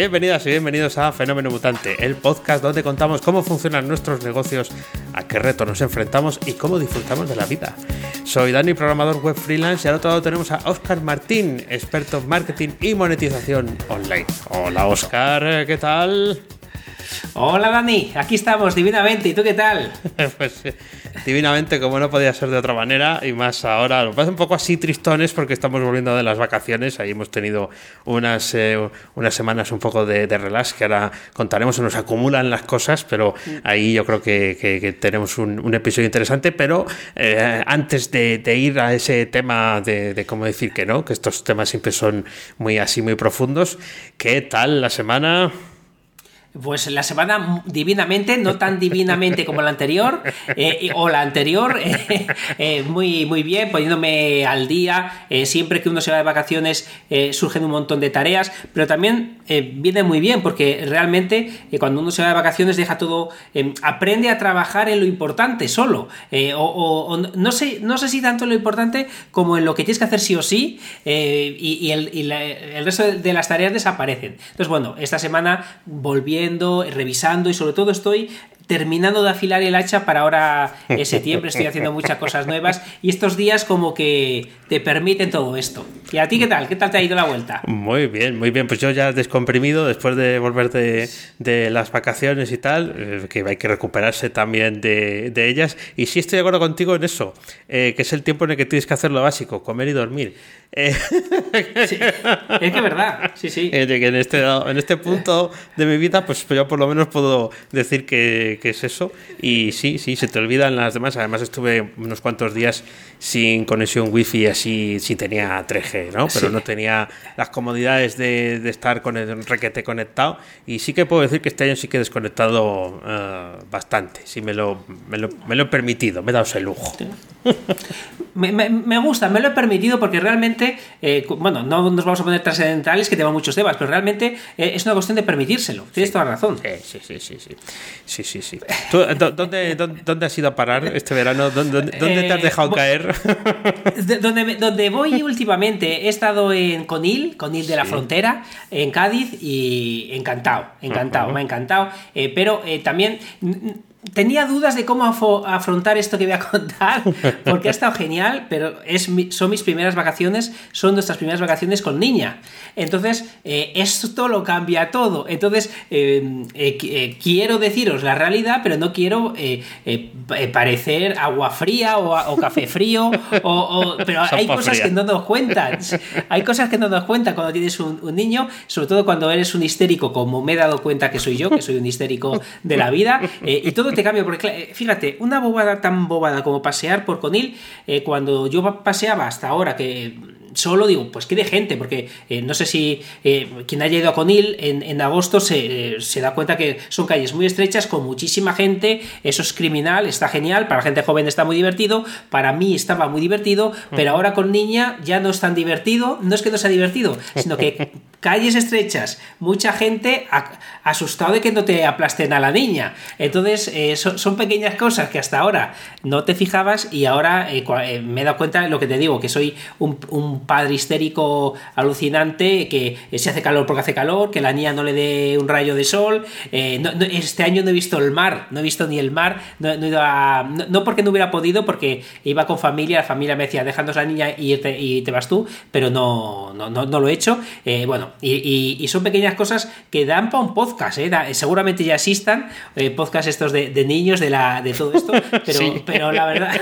Bienvenidas y bienvenidos a Fenómeno Mutante, el podcast donde contamos cómo funcionan nuestros negocios, a qué retos nos enfrentamos y cómo disfrutamos de la vida. Soy Dani, programador web freelance, y al otro lado tenemos a Oscar Martín, experto en marketing y monetización online. Hola Oscar, ¿qué tal? Hola Dani, aquí estamos divinamente. ¿Y tú qué tal? pues divinamente, como no podía ser de otra manera, y más ahora. Lo pasa un poco así tristones porque estamos volviendo de las vacaciones. Ahí hemos tenido unas, eh, unas semanas un poco de, relax que ahora contaremos. Se nos acumulan las cosas, pero ahí yo creo que, tenemos un, episodio interesante. Pero eh, antes de, ir a ese tema de, de cómo decir que no, que estos temas siempre son muy así, muy profundos, ¿qué tal la semana? Pues la semana divinamente, no tan divinamente como la anterior, eh, o la anterior, eh, eh, muy, muy bien, poniéndome al día. siempre que uno se va de vacaciones surgen un montón de tareas, pero también viene muy bien porque realmente cuando uno se va de vacaciones deja todo, aprende a trabajar en lo importante solo. O, no, sé, no sé si tanto en lo importante como en lo que tienes que hacer sí o sí, y, el, el, resto de las tareas desaparecen. Entonces, bueno, esta semana volví revisando y sobre todo estoy terminando de afilar el hacha para ahora en septiembre, estoy haciendo muchas cosas nuevas y estos días como que te permiten todo esto. ¿Y a ti qué tal? ¿Qué tal te ha ido la vuelta? Muy bien, muy bien. Pues yo ya descomprimido después de volver de, las vacaciones y tal, eh, que hay que recuperarse también de, ellas. Y sí estoy de acuerdo contigo en eso, eh, que es el tiempo en el que tienes que hacer lo básico, comer y dormir. Eh, es que es verdad, sí, sí. En este, en este punto de mi vida, pues yo por lo menos puedo decir que, que es eso. Y sí, sí, se te olvidan las demás. Además estuve unos cuantos días sin conexión wifi así, sí tenía 3G, ¿no? Pero no tenía las comodidades de, estar con el requete conectado. Y sí que puedo decir que este año sí que he desconectado eh, bastante. Sí me lo, me lo, me, lo, he permitido, me he dado ese lujo. me, gusta, me lo he permitido porque realmente, eh, bueno, no nos vamos a poner trascendentales que tengan muchos temas, pero realmente eh, es una cuestión de permitírselo. Tienes toda razón. Sí, sí, sí, sí. sí, sí, sí. dónde, dónde, has ido a parar este verano? ¿Dónde, dónde te has dejado caer? donde, donde voy últimamente, he estado en Conil, Conil de la Frontera, en Cádiz y encantado, encantado, me ha encantado. Eh, pero también Tenía dudas de cómo afrontar esto que voy a contar, porque ha estado genial, pero es son mis primeras vacaciones, son nuestras primeras vacaciones con niña. Entonces, eh, esto lo cambia todo. Entonces, em, eh, eh, quiero deciros la realidad, pero no quiero parecer agua fría o, café frío, o, pero hay cosas que no nos cuentan. Hay cosas que no nos cuentan cuando tienes un, un niño, sobre todo cuando eres un histérico, como me he dado cuenta que soy yo, que soy un histérico de la vida, y todo te cambia, porque eh, fíjate, una bobada tan bobada como pasear por Conil, eh, cuando yo paseaba hasta ahora, que solo digo, pues qué de gente, porque eh, no sé si quien haya ido a Conil en, agosto se, da cuenta que son calles muy estrechas con muchísima gente, eso es criminal, está genial, para la gente joven está muy divertido, para mí estaba muy divertido, pero ahora con niña ya no es tan divertido, no es que no sea divertido, sino que calles estrechas, mucha gente asustado de que no te aplasten a la niña. Entonces, eh, son, pequeñas cosas que hasta ahora no te fijabas y ahora eh, eh, me he dado cuenta de lo que te digo, que soy un, padre histérico alucinante, que se hace calor porque hace calor, que la niña no le dé un rayo de sol. este año no he visto el mar, no he visto ni el mar, no, porque no hubiera podido, porque iba con familia, la familia me decía, a la niña y te, y te vas tú, pero no, no, no, lo he hecho. bueno, y, son pequeñas cosas que dan para un podcast, ¿eh? seguramente ya existan eh, podcasts estos de, niños, de, la, de todo esto, pero, pero la verdad,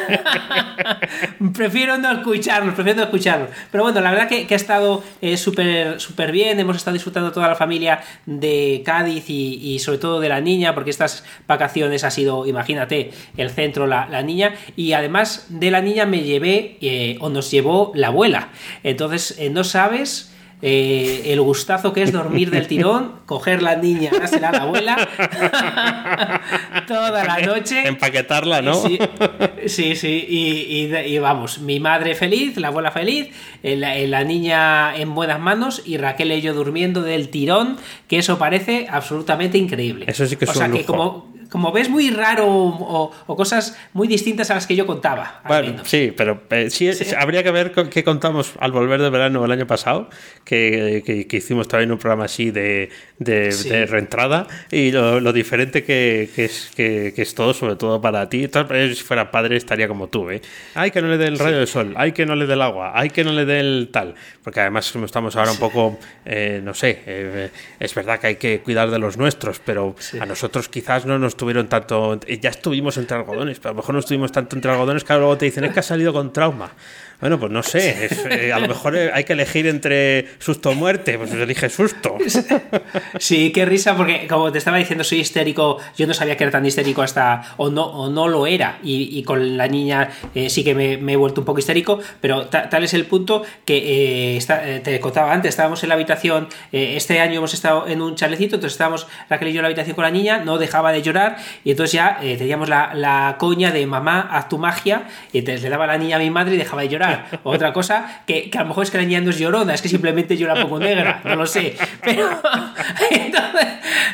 prefiero no escucharlos, prefiero no escucharlos. Pero bueno, la verdad que, ha estado eh, súper súper bien, hemos estado disfrutando toda la familia de Cádiz y, sobre todo de la niña, porque estas vacaciones ha sido, imagínate, el centro, la, la niña, y además de la niña me llevé, o nos llevó la abuela. Entonces, no sabes eh, el gustazo que es dormir del tirón, coger la niña, dársela a la abuela toda la noche. Empaquetarla, ¿no? Sí, sí, sí. Y, vamos, mi madre feliz, la abuela feliz, eh, la, la, niña en buenas manos y Raquel y yo durmiendo del tirón, que eso parece absolutamente increíble. Eso sí que es o sea, que como como ves, muy raro o, cosas muy distintas a las que yo contaba. Bueno, sí, pero eh, sí, habría que ver qué contamos al volver de verano el año pasado, que, hicimos también un programa así de, de, reentrada y lo, diferente que, es, que, es todo, sobre todo para ti. Si fuera padre estaría como tú, ¿eh? Hay que no le dé el rayo del sol, hay que no le dé el agua, hay que no le dé el tal. Porque además estamos ahora un poco, eh, no sé, eh, es verdad que hay que cuidar de los nuestros, pero a nosotros quizás no nos tuvieron tanto. Ya estuvimos entre algodones, pero a lo mejor no estuvimos tanto entre algodones que luego te dicen es que ha salido con trauma. Bueno, pues no sé, eh, a lo mejor eh, hay que elegir entre susto o muerte, pues elige susto. Sí, qué risa, porque como te estaba diciendo, soy histérico, yo no sabía que era tan histérico hasta, o no, o no lo era, y, con la niña eh, sí que me, he vuelto un poco histérico, pero tal es el punto que te contaba antes, estábamos en la habitación, este año hemos estado en un chalecito, entonces estábamos Raquel y yo en la habitación con la niña, no dejaba de llorar, y entonces ya teníamos la, la, coña de mamá, haz tu magia, y entonces le daba a la niña a mi madre y dejaba de llorar otra cosa, que, a lo mejor es que la niña no es llorona, es que simplemente la pongo negra, no lo sé.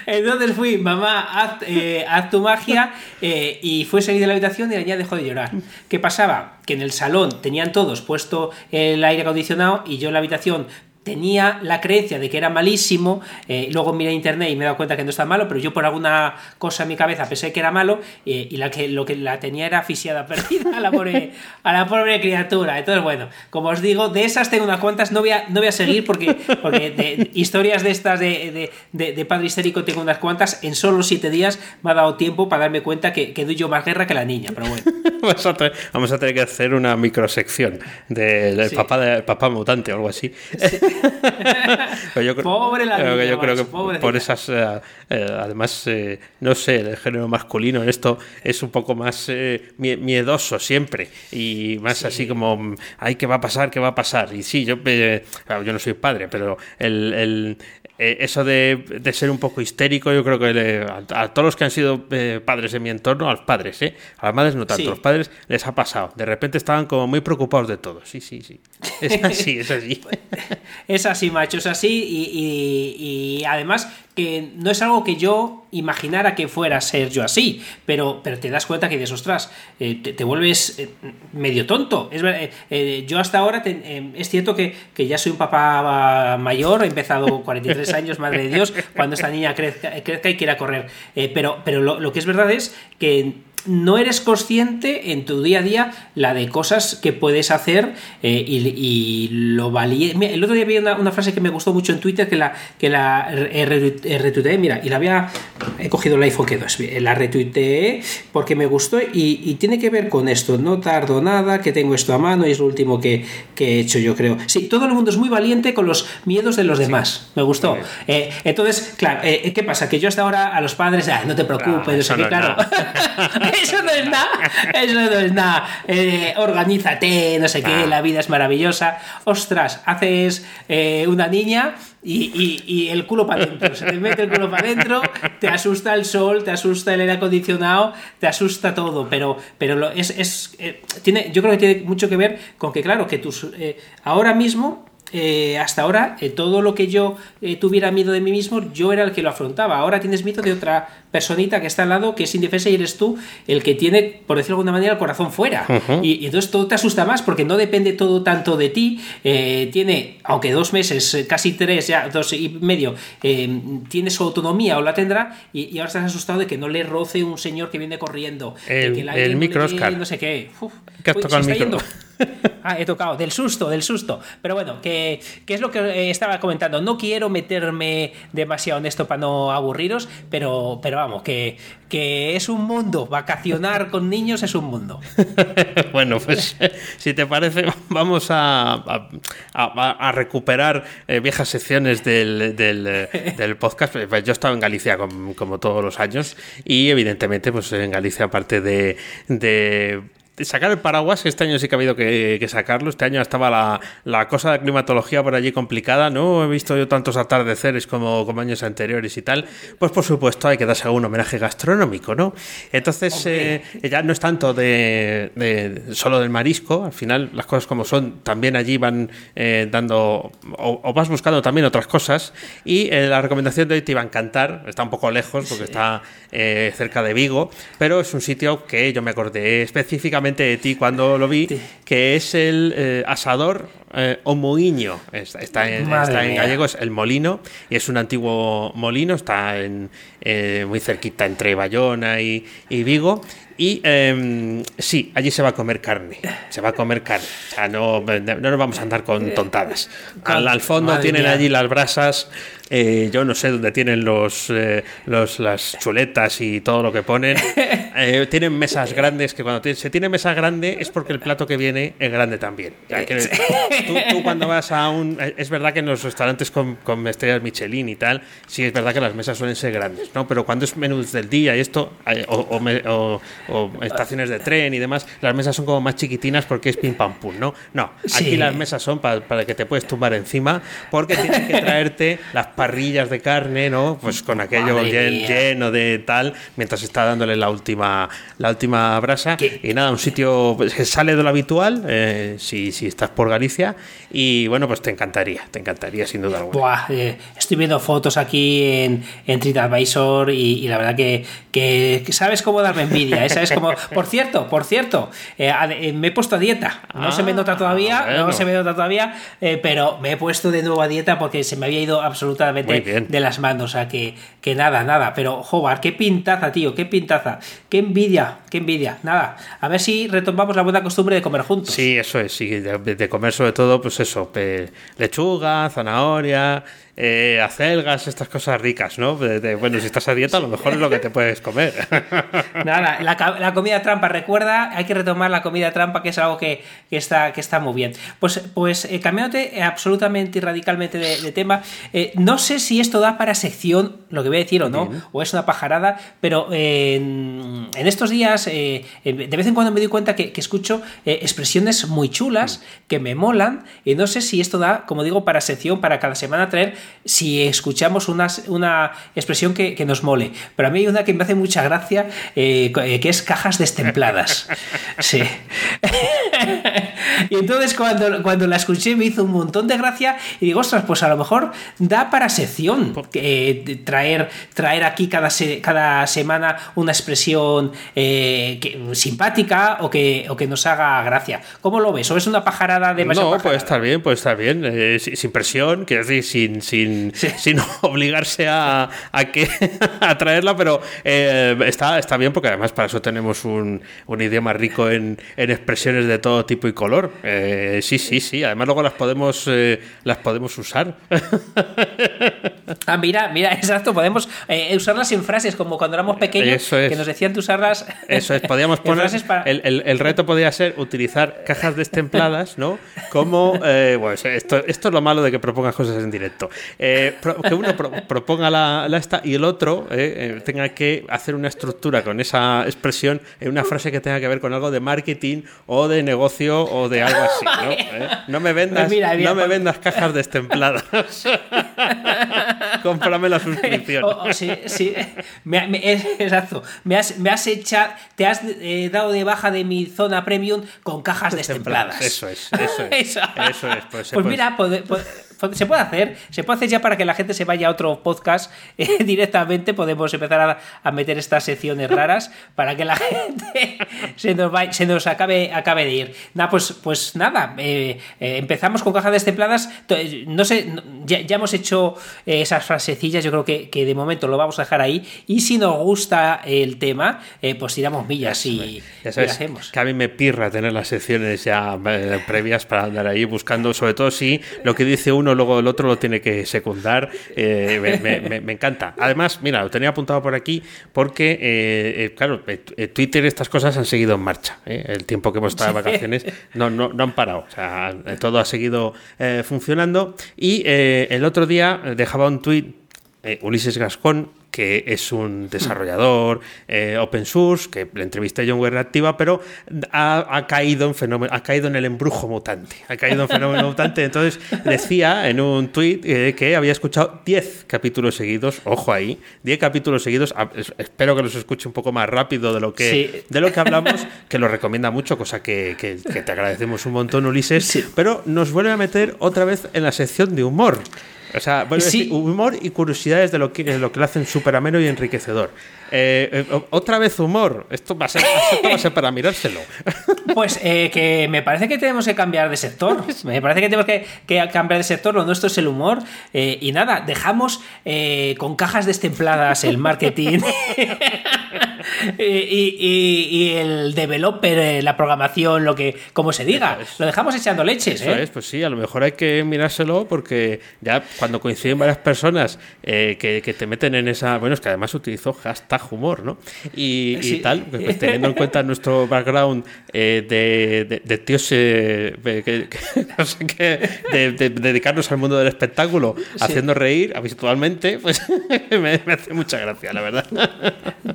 Entonces, fui, mamá, haz, eh, tu magia, eh, y fue salir de la habitación y la niña dejó de llorar. ¿Qué pasaba? Que en el salón tenían todos puesto el aire acondicionado y yo en la habitación tenía la creencia de que era malísimo, eh, luego miré internet y me he dado cuenta que no está malo, pero yo por alguna cosa en mi cabeza pensé que era malo eh, y la que, lo que la tenía era asfixiada perdida a la, pobre, a la pobre criatura. Entonces, bueno, como os digo, de esas tengo unas cuantas, no voy a, no voy a seguir porque, porque de, historias de estas de, de, padre histérico tengo unas cuantas, en solo siete días me ha dado tiempo para darme cuenta que, que doy yo más guerra que la niña, pero bueno. Vamos a tener, que hacer una microsección del papá, de, papá mutante o algo así. Yo, pobre la yo creo que por esas, eh, eh, además, eh, no sé, el género masculino en esto es un poco más miedoso siempre y más así como, ay, ¿qué va a pasar? ¿Qué va a pasar? Y sí, yo, yo no soy padre, pero el, eso de, de, ser un poco histérico, yo creo que a, todos los que han sido padres de mi entorno, a los padres, ¿eh? a las madres no tanto, a los padres les ha pasado. De repente estaban como muy preocupados de todo. Sí, sí, sí. Es así, es así. es así, macho, es así. Y, además que no es algo que yo imaginara que fuera a ser yo así, pero, pero te das cuenta que dices, ostras, eh, te, vuelves eh, medio tonto. Es, eh, yo hasta ahora es cierto que, ya soy un papá mayor, he empezado 43 años, madre de Dios, cuando esta niña crezca, y quiera correr. pero pero lo, lo que es verdad es que no eres consciente en tu día a día la de cosas que puedes hacer eh, y, lo valía. El otro día vi una, frase que me gustó mucho en Twitter que la, que la retuiteé, mira, y la había. He cogido el iPhone que la retuiteé porque me gustó y, tiene que ver con esto. No tardo nada, que tengo esto a mano y es lo último que, he hecho, yo creo. Sí, todo el mundo es muy valiente con los miedos de los demás. Me gustó. Eh, entonces, claro, eh, ¿qué pasa? Que yo hasta ahora a los padres, no te preocupes, claro. eso no es nada, eso no es nada. Eh, organízate, no sé qué, ah. la vida es maravillosa. Ostras, haces eh, una niña y, el culo para adentro. Se te mete el culo para adentro, te asusta el sol, te asusta el aire acondicionado, te asusta todo. Pero, pero es, es eh, tiene, yo creo que tiene mucho que ver con que, claro, que tus, ahora mismo eh, hasta ahora eh, todo lo que yo eh, tuviera miedo de mí mismo, yo era el que lo afrontaba. Ahora tienes miedo de otra personita que está al lado, que es indefensa y eres tú el que tiene, por decirlo de alguna manera, el corazón fuera. y, entonces todo te asusta más porque no depende todo tanto de ti. tiene, aunque dos meses, casi tres, ya dos y medio, tiene su autonomía o la tendrá y, ahora estás asustado de que no le roce un señor que viene corriendo. El, que el micro, No sé qué. ¿Qué has tocado el micro? Ah, he tocado, del susto, del susto. Pero bueno, que, es lo que eh, estaba comentando. No quiero meterme demasiado en esto para no aburriros, pero, pero vamos, que, que es un mundo. Vacacionar con niños es un mundo. bueno, pues si te parece, vamos a, a, recuperar eh, viejas secciones del, del, podcast. Pues yo he estado en Galicia como, como, todos los años y evidentemente pues en Galicia aparte de sacar el paraguas, que este año sí que ha habido que, sacarlo. Este año estaba la, la, cosa de climatología por allí complicada, ¿no? He visto yo tantos atardeceres como, como años anteriores y tal. Pues por supuesto hay que darse algún homenaje gastronómico, ¿no? Entonces eh, ya no es tanto de, de, solo del marisco, al final las cosas como son, también allí van eh, dando o, vas buscando también otras cosas y eh, la recomendación de hoy te iba a encantar, está un poco lejos porque está cerca de Vigo, pero es un sitio que yo me acordé específicamente de ti cuando lo vi, que es el eh, asador eh, o moinho. Está, en, gallego, es el molino, y es un antiguo molino, está en, eh, muy cerquita entre Bayona y, Vigo. Y em, sí, allí se va a comer carne. Se va a comer carne. O sea, no, no nos vamos a andar con tontadas. Al, fondo tienen allí las brasas eh, yo no sé dónde tienen los, eh, los, las chuletas y todo lo que ponen. Eh, tienen mesas grandes que cuando se tiene mesa grande es porque el plato que viene es grande también. tú, cuando vas a un... Es verdad que en los restaurantes con, con, estrellas Michelin y tal, sí es verdad que las mesas suelen ser grandes, ¿no? Pero cuando es menús del día y esto, o, o, estaciones de tren y demás, las mesas son como más chiquitinas porque es pim pam pum, ¿no? No, aquí las mesas son para, para que te puedes tumbar encima porque tienes que traerte las parrillas de carne, ¿no? Pues con aquello lleno de tal, mientras está dándole la última, la última brasa. Y nada, un sitio pues, que sale de lo habitual, eh, si, si, estás por Galicia, y bueno, pues te encantaría, te encantaría sin duda alguna. Eh, estoy viendo fotos aquí en, en TripAdvisor y, y la verdad que, que, sabes cómo darme envidia, ¿eh? ¿Sabes cómo? Por cierto, por cierto, me he puesto a dieta, no se me ah, nota todavía, no se me nota todavía, pero me he puesto de nuevo a dieta porque se me había ido absolutamente de las manos. O sea, que, que nada, nada. Pero, joder, qué pintaza, tío, qué pintaza. Qué envidia, qué envidia. Nada, a ver si retomamos la buena costumbre de comer juntos. Sí, eso es, sí, de, comer sobre todo, pues eso, lechuga, zanahoria eh, acelgas, estas cosas ricas, ¿no? bueno, si estás a dieta, a lo mejor es lo que te puedes comer. Nada, la, comida trampa, recuerda, hay que retomar la comida trampa, que es algo que, está, que está muy bien. Pues, pues eh, cambiándote absolutamente y radicalmente de, tema, eh, no sé si esto da para sección, lo que voy a decir o no, o es una pajarada, pero en, estos días, de vez en cuando me doy cuenta que, escucho expresiones muy chulas, mm. que me molan, y no sé si esto da, como digo, para sección, para cada semana traer si escuchamos una, una expresión que, nos mole. Pero a mí hay una que me hace mucha gracia, eh, eh, que es cajas destempladas. Sí. y entonces cuando, cuando la escuché me hizo un montón de gracia y digo, ostras, pues a lo mejor da para sección eh, traer, traer aquí cada, cada semana una expresión simpática o que, o que nos haga gracia. ¿Cómo lo ves? ¿O es una pajarada de No, puede estar bien, puede estar bien. sin presión, quiero decir, sin, sin, sin obligarse a, a, que, a traerla, pero eh, está, está bien porque además para eso tenemos un, un idioma rico en, en, expresiones de todo tipo y color. Eh, sí, sí, sí. Además luego las podemos, eh, las podemos usar. Ah, mira, mira, exacto. Podemos usarlas en frases como cuando éramos pequeños, que nos decían de usarlas. Eso es, podíamos poner. El, el, el, reto podría ser utilizar cajas destempladas, ¿no? Como. bueno, esto, esto es lo malo de que propongas cosas en directo. Eh, que uno proponga la, esta y el otro eh, eh, tenga que hacer una estructura con esa expresión en una frase que tenga que ver con algo de marketing o de negocio o de algo así. No, me vendas, pues no me pues vendas cajas destempladas. Cómprame la suscripción. sí, sí. exacto. Me has, me has echado, te has dado de baja de mi zona premium con cajas destempladas. Eso es, eso es. Eso, es. Pues, pues mira, se puede hacer, se puede hacer ya para que la gente se vaya a otro podcast eh, directamente, podemos empezar a, meter estas secciones raras para que la gente se nos, se nos acabe, acabe de ir. Nada, pues, pues nada, eh, eh, empezamos con cajas destempladas, no sé, ya, hemos hecho esas frasecillas, yo creo que, de momento lo vamos a dejar ahí y si nos gusta el tema, pues tiramos millas y, ya hacemos. Que a mí me pirra tener las secciones ya previas para andar ahí buscando, sobre todo si lo que dice uno luego el otro lo tiene que secundar. Eh, me, encanta. Además, mira, lo tenía apuntado por aquí porque, eh, eh, claro, Twitter estas cosas han seguido en marcha. El tiempo que hemos estado de vacaciones no, no, no han parado. O sea, todo ha seguido funcionando. Y el otro día dejaba un tweet Ulises Gascón que es un desarrollador eh, open source, que le entrevisté a John Ware Activa, pero ha, caído en fenómeno, ha caído en el embrujo mutante. Ha caído en fenómeno mutante. Entonces decía en un tweet eh, que había escuchado 10 capítulos seguidos, ojo ahí, 10 capítulos seguidos. Espero que los escuche un poco más rápido de lo que, de lo que hablamos, que lo recomienda mucho, cosa que, te agradecemos un montón, Ulises. Pero nos vuelve a meter otra vez en la sección de humor. O sea, humor y curiosidades de lo que, de lo que lo hacen súper ameno y enriquecedor. Eh, eh, otra vez humor. Esto va a ser, va a ser para mirárselo. Pues eh, que me parece que tenemos que cambiar de sector. Me parece que tenemos que, que cambiar de sector. Lo nuestro es el humor. y nada, dejamos con cajas destempladas el marketing y, el developer, la programación, lo que, como se diga. Lo dejamos echando leches. Eso es, pues sí, a lo mejor hay que mirárselo porque ya cuando coinciden varias personas que, que, te meten en esa. Bueno, es que además utilizó hashtag humor, ¿no? Y, tal, pues, pues, teniendo en cuenta nuestro background eh, de, de, tíos eh, que, no sé qué, de, dedicarnos al mundo del espectáculo, haciendo reír habitualmente, pues me, hace mucha gracia, la verdad.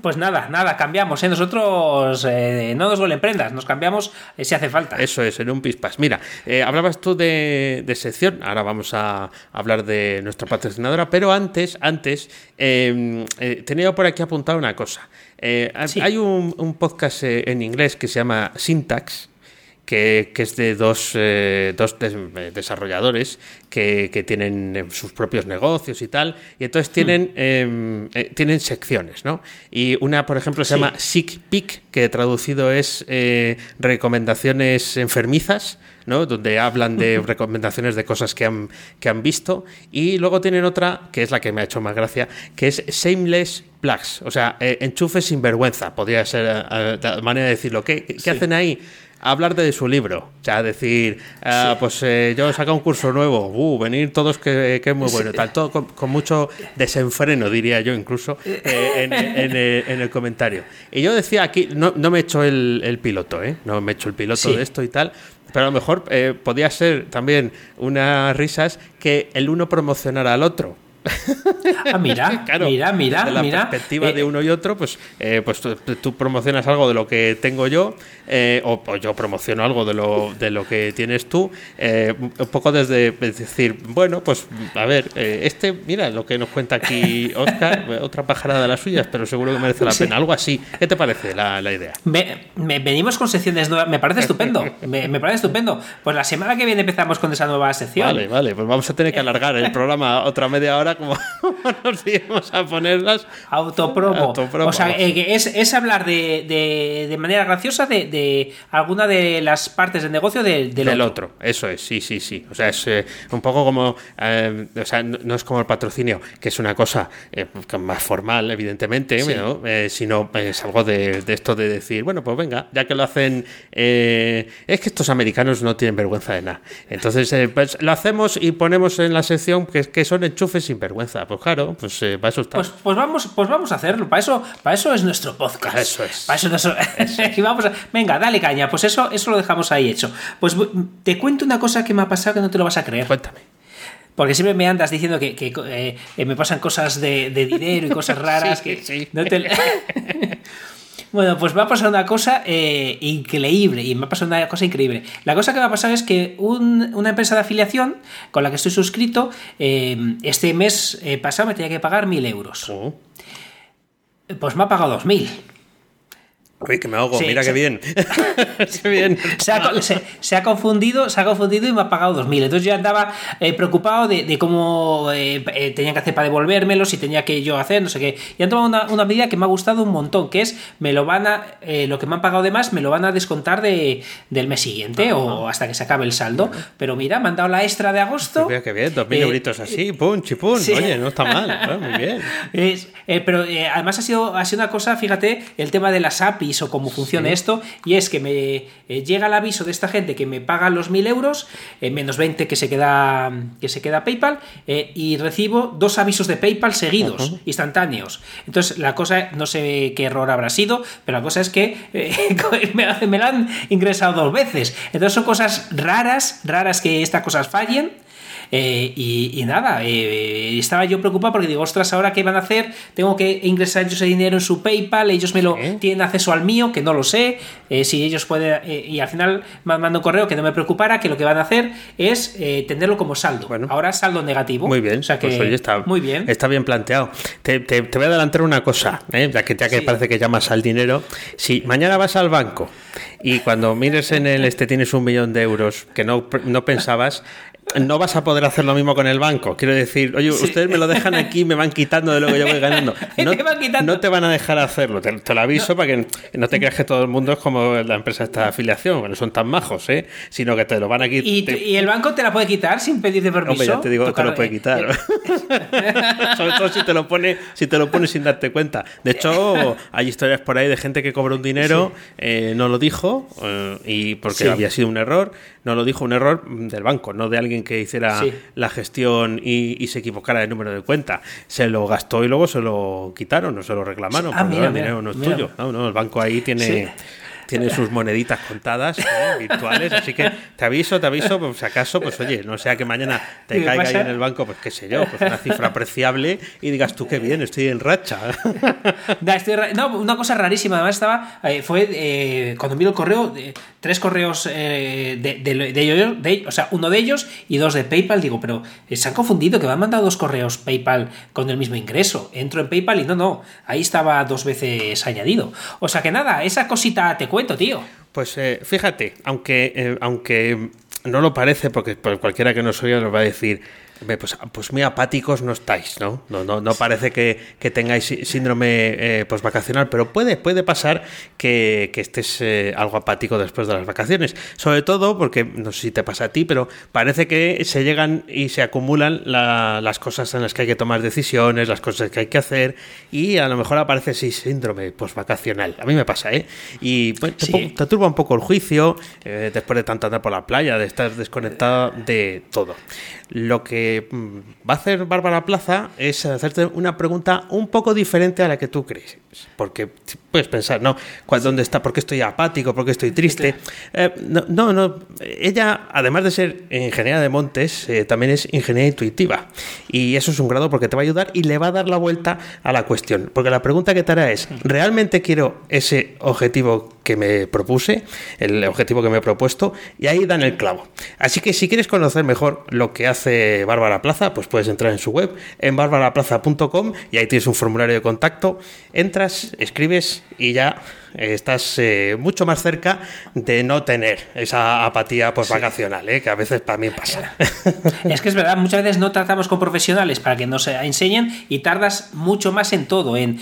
Pues nada, nada, cambiamos, ¿eh? Nosotros no nos duelen prendas, nos cambiamos si hace falta. Eso es, en un pispas. Mira, hablabas tú de, sección, ahora vamos a hablar de nuestra patrocinadora, pero antes, antes, tenía por aquí apuntado una cosa. Eh, hay un, podcast eh, en inglés que se llama Syntax, que, es de dos, eh, dos desarrolladores que, tienen sus propios negocios y tal, y entonces tienen, hmm. em, tienen secciones, ¿no? Y una, por ejemplo, se llama Sick Pick, que traducido es recomendaciones enfermizas, ¿no? donde hablan de recomendaciones de cosas que han, que han visto. Y luego tienen otra, que es la que me ha hecho más gracia, que es Shameless Plugs, o sea, eh, enchufes sin vergüenza, podría ser eh, la manera de decirlo. ¿Qué, qué hacen ahí? Hablar de su libro. O sea, decir, ah, pues eh, yo he sacado un curso nuevo, uh, venir todos que, es muy bueno, tal, todo con, mucho desenfreno, diría yo incluso, en, el, comentario. Y yo decía aquí, no, no me he hecho el, piloto, ¿eh? No me he hecho el piloto de esto y tal, pero a lo mejor eh, podía ser también unas risas que el uno promocionara al otro. Ah, mira, mira, mira, desde la perspectiva de eh, uno y otro, pues, eh, pues tú, promocionas algo de lo que tengo yo, o, yo promociono algo de lo, de lo que tienes tú, un poco desde decir, bueno, pues a ver, este, mira lo que nos cuenta aquí Oscar, otra pajarada de las suyas, pero seguro que merece la pena, algo así. ¿Qué te parece la, idea? Me, venimos con secciones nuevas, me parece estupendo, me, me, parece estupendo. Pues la semana que viene empezamos con esa nueva sección. Vale, vale, pues vamos a tener que alargar el programa otra media hora como nos íbamos a ponerlas. Autopromo. O sea, eh, es, hablar de, de, manera graciosa de, alguna de las partes del negocio del, otro. Eso es, sí, sí, sí. O sea, es eh, un poco como. Eh, o sea, no, es como el patrocinio, que es una cosa más formal, evidentemente, sino es algo de, esto de decir, bueno, pues venga, ya que lo hacen. es que estos americanos no tienen vergüenza de nada. Entonces, pues lo hacemos y ponemos en la sección que, que son enchufes sin vergüenza. Pues claro, pues eh, para eso está. Pues, pues, vamos, pues vamos a hacerlo. Para eso, para eso es nuestro podcast. Eso es. Para eso, vamos Venga, dale caña. Pues eso, eso lo dejamos ahí hecho. Pues te cuento una cosa que me ha pasado que no te lo vas a creer. Cuéntame. Porque siempre me andas diciendo que, eh, me pasan cosas de, dinero y cosas raras. que sí. No te... Bueno, pues me ha pasado una cosa eh, increíble y me ha pasado una cosa increíble. La cosa que me ha pasado es que una empresa de afiliación con la que estoy suscrito, eh, este mes eh, pasado me tenía que pagar mil euros. Oh. Pues me ha pagado dos mil. Uy, que me ahogo, mira qué bien. bien. Se, ha, confundido, se ha confundido y me ha pagado 2.000. Entonces yo andaba eh, preocupado de, cómo eh, eh, tenía que hacer para devolvérmelo, si tenía que yo hacer, no sé qué. Y han tomado una, medida que me ha gustado un montón, que es, me lo van a, lo que me han pagado de más, me lo van a descontar de, del mes siguiente o hasta que se acabe el saldo. Pero mira, me han dado la extra de agosto. Mira qué bien, 2.000 euritos así, pum, chipum. Oye, no está mal, muy bien. pero además ha sido, ha sido una cosa, fíjate, el tema de las API aviso cómo funciona esto, y es que me eh, llega el aviso de esta gente que me paga los 1000 euros, eh, menos 20 que se queda, que se queda PayPal, eh, y recibo dos avisos de PayPal seguidos, instantáneos. Entonces, la cosa, no sé qué error habrá sido, pero la cosa es que me, me la han ingresado dos veces. Entonces, son cosas raras, raras que estas cosas fallen. Eh, y, nada, eh, estaba yo preocupado porque digo, ostras, ahora qué van a hacer, tengo que ingresar yo ese dinero en su PayPal, ellos me lo tienen acceso al mío, que no lo sé, eh, si ellos pueden, y al final me mando un correo que no me preocupara, que lo que van a hacer es tenerlo como saldo. Bueno, ahora saldo negativo. Muy bien, o sea pues que, está, muy bien. Está bien planteado. Te, voy a adelantar una cosa, ya que, ya que parece que llamas al dinero. Si mañana vas al banco y cuando mires en el este tienes un millón de euros que no, no pensabas, no vas a poder hacer lo mismo con el banco. Quiero decir, oye, ustedes me lo dejan aquí, me van quitando de lo que yo voy ganando. No, te van a dejar hacerlo, te, lo aviso para que no te creas que todo el mundo es como la empresa esta afiliación, no son tan majos, ¿eh? sino que te lo van a quitar. ¿Y, el banco te la puede quitar sin pedirte permiso? Hombre, ya te digo, te lo puede quitar. Sobre todo si te lo pone, si te lo pones sin darte cuenta. De hecho, hay historias por ahí de gente que cobra un dinero, eh, no lo dijo, eh, y porque había sido un error, no lo dijo un error del banco, no de alguien que hiciera la gestión y, se equivocara de número de cuenta. Se lo gastó y luego se lo quitaron, no se lo reclamaron, ah, el dinero no es tuyo. No, no, el banco ahí tiene tiene sus moneditas contadas, ¿eh? virtuales, así que te aviso, te aviso, pues si acaso, pues oye, no sea que mañana te caiga ahí en el banco, pues qué sé yo, pues una cifra apreciable y digas tú qué bien, estoy en racha. no, una cosa rarísima, además estaba, eh, fue eh, cuando miro el correo, tres correos de, ellos, o sea, uno de ellos y dos de PayPal, digo, pero se han confundido que me han mandado dos correos PayPal con el mismo ingreso. Entro en PayPal y no, no, ahí estaba dos veces añadido. O sea que nada, esa cosita te cuento tío. Pues eh, fíjate, aunque, eh, aunque no lo parece, porque cualquiera que nos oiga nos va a decir, pues, pues muy apáticos no estáis, ¿no? No, no, no parece que, tengáis síndrome eh, vacacional pero puede, puede pasar que, estés eh, algo apático después de las vacaciones. Sobre todo porque, no sé si te pasa a ti, pero parece que se llegan y se acumulan las cosas en las que hay que tomar decisiones, las cosas que hay que hacer, y a lo mejor aparece ese síndrome vacacional A mí me pasa, ¿eh? Y te, turba un poco el juicio eh, después de tanto andar por la playa, de estar desconectado de todo. Lo que mm, va a hacer Bárbara Plaza es hacerte una pregunta un poco diferente a la que tú crees. Porque puedes pensar, ¿no? ¿Dónde está? ¿Por qué estoy apático? ¿Por qué estoy triste? Eh, no, no, Ella, además de ser ingeniera de montes, eh, también es ingeniera intuitiva. Y eso es un grado porque te va a ayudar y le va a dar la vuelta a la cuestión. Porque la pregunta que te hará es, ¿realmente quiero ese objetivo que me propuse? El objetivo que me he propuesto. Y ahí dan el clavo. Así que si quieres conocer mejor lo que hace Bárbara Plaza, pues puedes entrar en su web, en barbaraplaza.com, y ahí tienes un formulario de contacto. Entras, escribes y ya estás eh, mucho más cerca de no tener esa apatía postvacacional, ¿eh? que a veces también pasa. Es que es verdad, muchas veces no tratamos con profesionales para que nos enseñen y tardas mucho más en todo, en,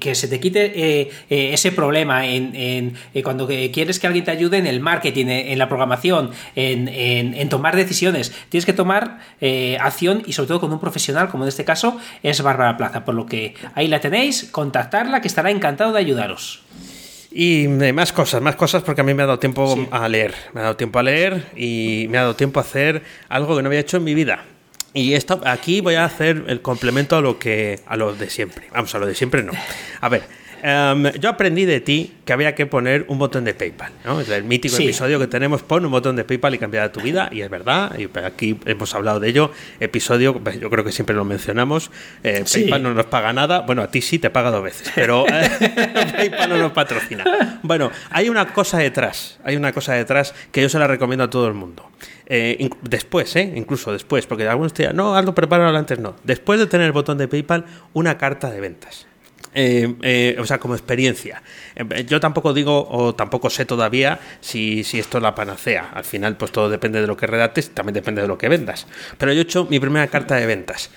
que se te quite eh, ese problema, en, cuando quieres que alguien te ayude en el marketing, en la programación, en, tomar decisiones. Tienes que tomar acción y sobre todo con un profesional, como en este caso es Bárbara Plaza. Por lo que ahí la tenéis, contactarla, que estará encantado de ayudaros. Y más cosas, más cosas porque a mí me ha dado tiempo a leer. Me ha dado tiempo a leer y me ha dado tiempo a hacer algo que no había hecho en mi vida. Y esto, aquí voy a hacer el complemento a lo que a lo de siempre. Vamos, a lo de siempre no. A ver, Em, yo aprendí de ti que había que poner un botón de PayPal, ¿no? Es el mítico episodio que tenemos, pon un botón de PayPal y cambiará tu vida, y es verdad, y aquí hemos hablado de ello, episodio, pues, yo creo que siempre lo mencionamos, eh, PayPal no nos paga nada, bueno, a ti sí te paga dos veces, pero eh, PayPal no nos patrocina. Bueno, hay una cosa detrás, hay una cosa detrás que yo se la recomiendo a todo el mundo. Eh, después, eh, incluso después, porque algunos te dirán, no, algo prepáralo antes, no. Después de tener el botón de PayPal, una carta de ventas. Eh, eh, o sea, como experiencia. Eh, yo tampoco digo o tampoco sé todavía si, si, esto es la panacea. Al final, pues todo depende de lo que redactes, también depende de lo que vendas. Pero yo he hecho mi primera carta de ventas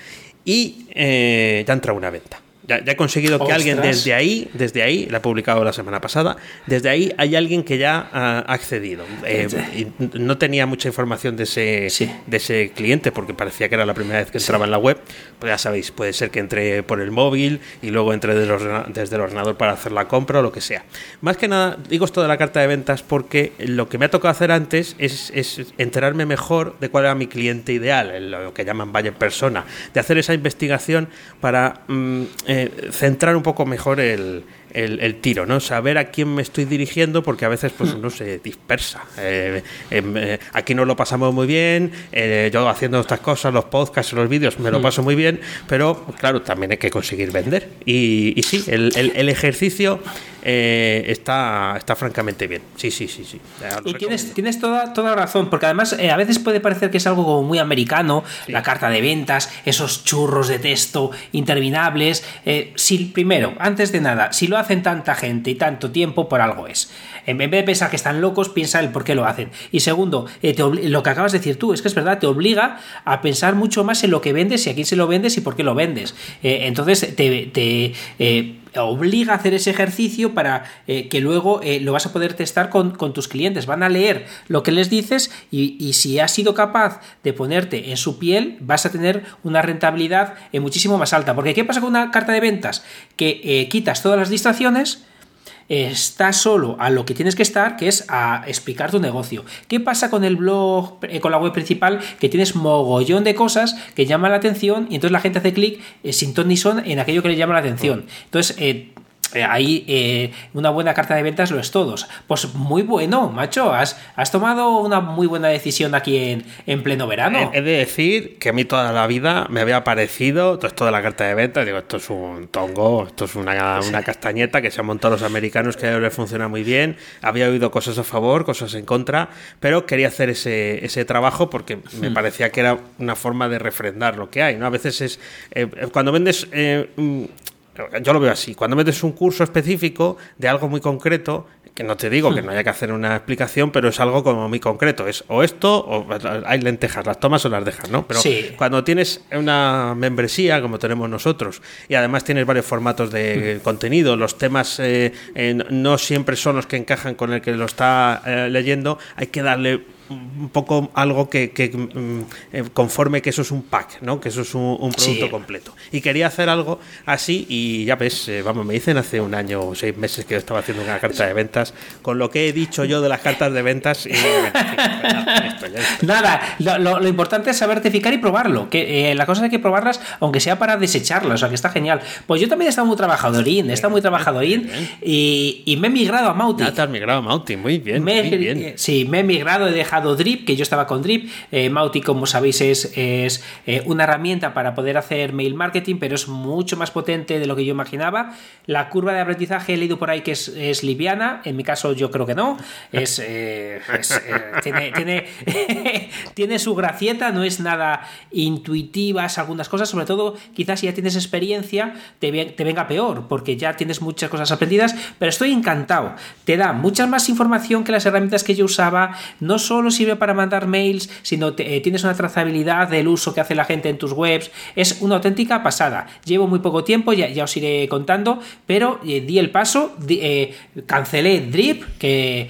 y ya entra una venta. Ya, he conseguido que alguien desde ahí, desde ahí, la he publicado la semana pasada, desde ahí hay alguien que ya ha accedido. Eh, y no tenía mucha información de ese, Sí. de ese cliente porque parecía que era la primera vez que entraba en la web. Pues ya sabéis, puede ser que entre por el móvil y luego entre desde el ordenador para hacer la compra o lo que sea. Más que nada, digo esto de la carta de ventas porque lo que me ha tocado hacer antes es, es enterarme mejor de cuál era mi cliente ideal, lo que llaman buyer persona, de hacer esa investigación para mm, eh, centrar un poco mejor el, el- el tiro, ¿no? Saber a quién me estoy dirigiendo porque a veces pues uno se dispersa. Eh, em, eh, aquí nos lo pasamos muy bien, eh, yo haciendo estas cosas, los podcasts, los vídeos, me lo paso muy bien, pero claro, también hay que conseguir vender. Y, y sí, el, el- el ejercicio eh, está, está francamente bien. Sí, sí, sí, sí. Y tienes, tienes toda, toda razón, porque además eh, a veces puede parecer que es algo como muy americano, la carta de ventas, esos churros de texto interminables. eh, si, primero, antes de nada, si lo hacen tanta gente y tanto tiempo, por algo es. En vez de pensar que están locos, piensa el por qué lo hacen. Y segundo, eh, lo que acabas de decir tú, es que es verdad, te obliga a pensar mucho más en lo que vendes y a quién se lo vendes y por qué lo vendes. Eh, entonces, te. te, eh, obliga a hacer ese ejercicio para eh, que luego eh, lo vas a poder testar con, tus clientes. Van a leer lo que les dices y, si has sido capaz de ponerte en su piel, vas a tener una rentabilidad eh, muchísimo más alta. Porque ¿qué pasa con una carta de ventas? Que quitas todas las distracciones estás solo a lo que tienes que estar, que es a explicar tu negocio. ¿Qué pasa con el blog, eh, con la web principal? Que tienes mogollón de cosas que llaman la atención y entonces la gente hace clic eh, sin ton ni son en aquello que le llama la atención. Entonces, eh, eh, ahí eh, una buena carta de ventas lo es todos. Pues muy bueno, macho. Has, has tomado una muy buena decisión aquí en, en pleno verano. He he de decir que a mí toda la vida me había parecido todo esto de la carta de venta. Digo, esto es un tongo, esto es una, una castañeta que se han montado los americanos que a ellos les funciona muy bien. Había oído cosas a favor, cosas en contra, pero quería hacer ese, ese trabajo porque me parecía que era una forma de refrendar lo que hay. ¿no? A veces es. eh, cuando vendes. Yo lo veo así. Cuando metes un curso específico de algo muy concreto, que no te digo que no haya que hacer una explicación, pero es algo como muy concreto. Es o esto, o hay lentejas, las tomas o las dejas, ¿no? Pero Sí. cuando tienes una membresía, como tenemos nosotros, y además tienes varios formatos de contenido, los temas eh, eh, no siempre son los que encajan con el que lo está eh, leyendo, hay que darle un poco algo que, que, mm, eh, conforme que eso es un pack, ¿no? Que eso es un, un producto Sí. completo. Y quería hacer algo así y ya ves, eh, vamos, me dicen hace un año o seis meses que yo estaba haciendo una carta de ventas con lo que he dicho yo de las cartas de ventas y. Nada, lo, lo- lo importante es saber certificar y probarlo. Que eh, la cosa es que probarlas, aunque sea para desecharlas, o sea que está genial. Pues yo también he estado muy trabajadorín, he estado muy trabajadorín y, y me he migrado a Mautic. Ya te has migrado a Mautic, muy bien, Me muy bien. Sí, me he migrado, he dejado Drip, que yo estaba con Drip. Eh, Mautic, como sabéis, es, es, eh, una herramienta para poder hacer mail marketing, pero es mucho más potente de lo que yo imaginaba. La curva de aprendizaje he leído por ahí que es, es liviana, en mi caso yo creo que no. Es, eh, eh, tiene, tiene, tiene su gracieta, no es nada intuitivas algunas cosas, sobre todo quizás si ya tienes experiencia te, te venga peor, porque ya tienes muchas cosas aprendidas, pero estoy encantado. Te da mucha más información que las herramientas que yo usaba, no solo sirve para mandar mails, sino te- eh, tienes una trazabilidad del uso que hace la gente en tus webs, es una auténtica pasada. Llevo muy poco tiempo, ya, ya os iré contando, pero eh, di el paso, di- eh, cancelé Drip, que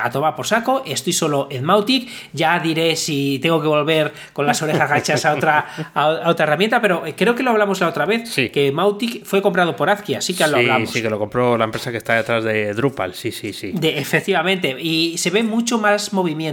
a tomar por saco, estoy solo en Mautic, ya diré si tengo que volver con las orejas gachas a otra, a, a otra herramienta, pero creo que lo hablamos la otra vez, Sí. que Mautic fue comprado por Azkia, sí que lo hablamos. sí, que lo compró la empresa que está detrás de Drupal, sí, sí, sí. De- efectivamente, y se ve mucho más movimiento.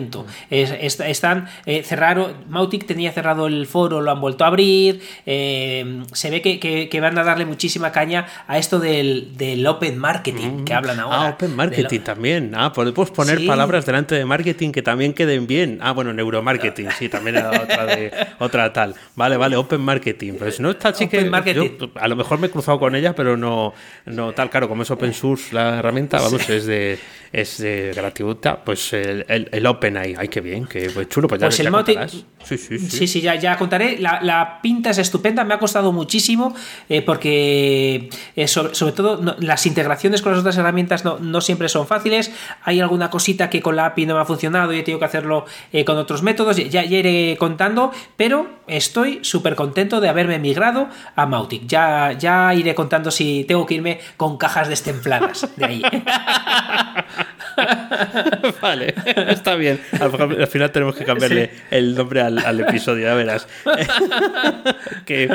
Es- est- están eh, cerraron, Mautic tenía cerrado el foro, lo han vuelto a abrir. eh, se ve que, que- que van a darle muchísima caña a esto del, del open marketing que hablan ahora. Ah, Open Marketing lo- también. Ah, podemos poner Sí. palabras delante de marketing que también queden bien. Ah, bueno, neuromarketing, sí, también era otra, de, otra tal. Vale, vale, Open Marketing. Pues no está sí que Open Marketing. yo, a lo mejor me he cruzado con ella, pero no, no tal. Claro, como es open source la herramienta, vamos, es de es de gratuita, pues el, el- el OpenAI. Ay, qué bien, qué chulo. Pues, ya, pues el ya sí, sí, sí. Sí, sí, ya, ya contaré. La, pinta es estupenda, me ha costado muchísimo eh, porque, eh, sobre, todo, las integraciones con las otras herramientas no, no, siempre son fáciles. Hay alguna cosita que con la API no me ha funcionado y he tenido que hacerlo eh, con otros métodos. Ya, ya iré contando, pero estoy súper contento de haberme migrado a Mautic. Ya, ya iré contando si tengo que irme con cajas destempladas de ahí. vale, está bien. Al, final tenemos que cambiarle el nombre al, episodio, ya verás. que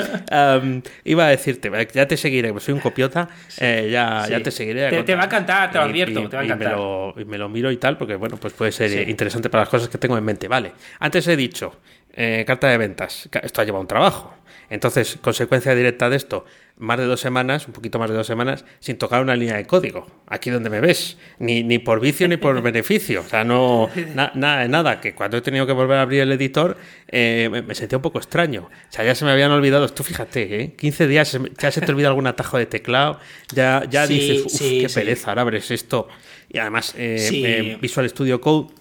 iba a decirte, ya te seguiré, soy un copiota, eh, ya, ya te seguiré. Te, va a encantar, te lo advierto, te va a encantar. Y me, lo, miro y tal, porque bueno, pues puede ser interesante para las cosas que tengo en mente. Vale, antes he dicho, eh, carta de ventas, esto ha llevado un trabajo. Entonces, consecuencia directa de esto, más de dos semanas, un poquito más de dos semanas, sin tocar una línea de código. Aquí donde me ves. Ni, ni por vicio ni por beneficio. O sea, no. nada de nada. Que cuando he tenido que volver a abrir el editor, eh, me, sentía un poco extraño. O sea, ya se me habían olvidado. Tú fíjate, ¿eh? 15 días, ya se te olvida algún atajo de teclado. Ya, ya dices, uff, qué pereza, ahora abres esto. Y además, eh, eh, Visual Studio Code,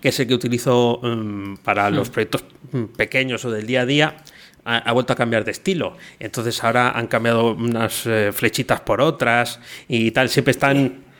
que es el que utilizo mm, para los hmm. proyectos mm, pequeños o del día a día ha, vuelto a cambiar de estilo. Entonces ahora han cambiado unas eh, flechitas por otras y tal. Siempre están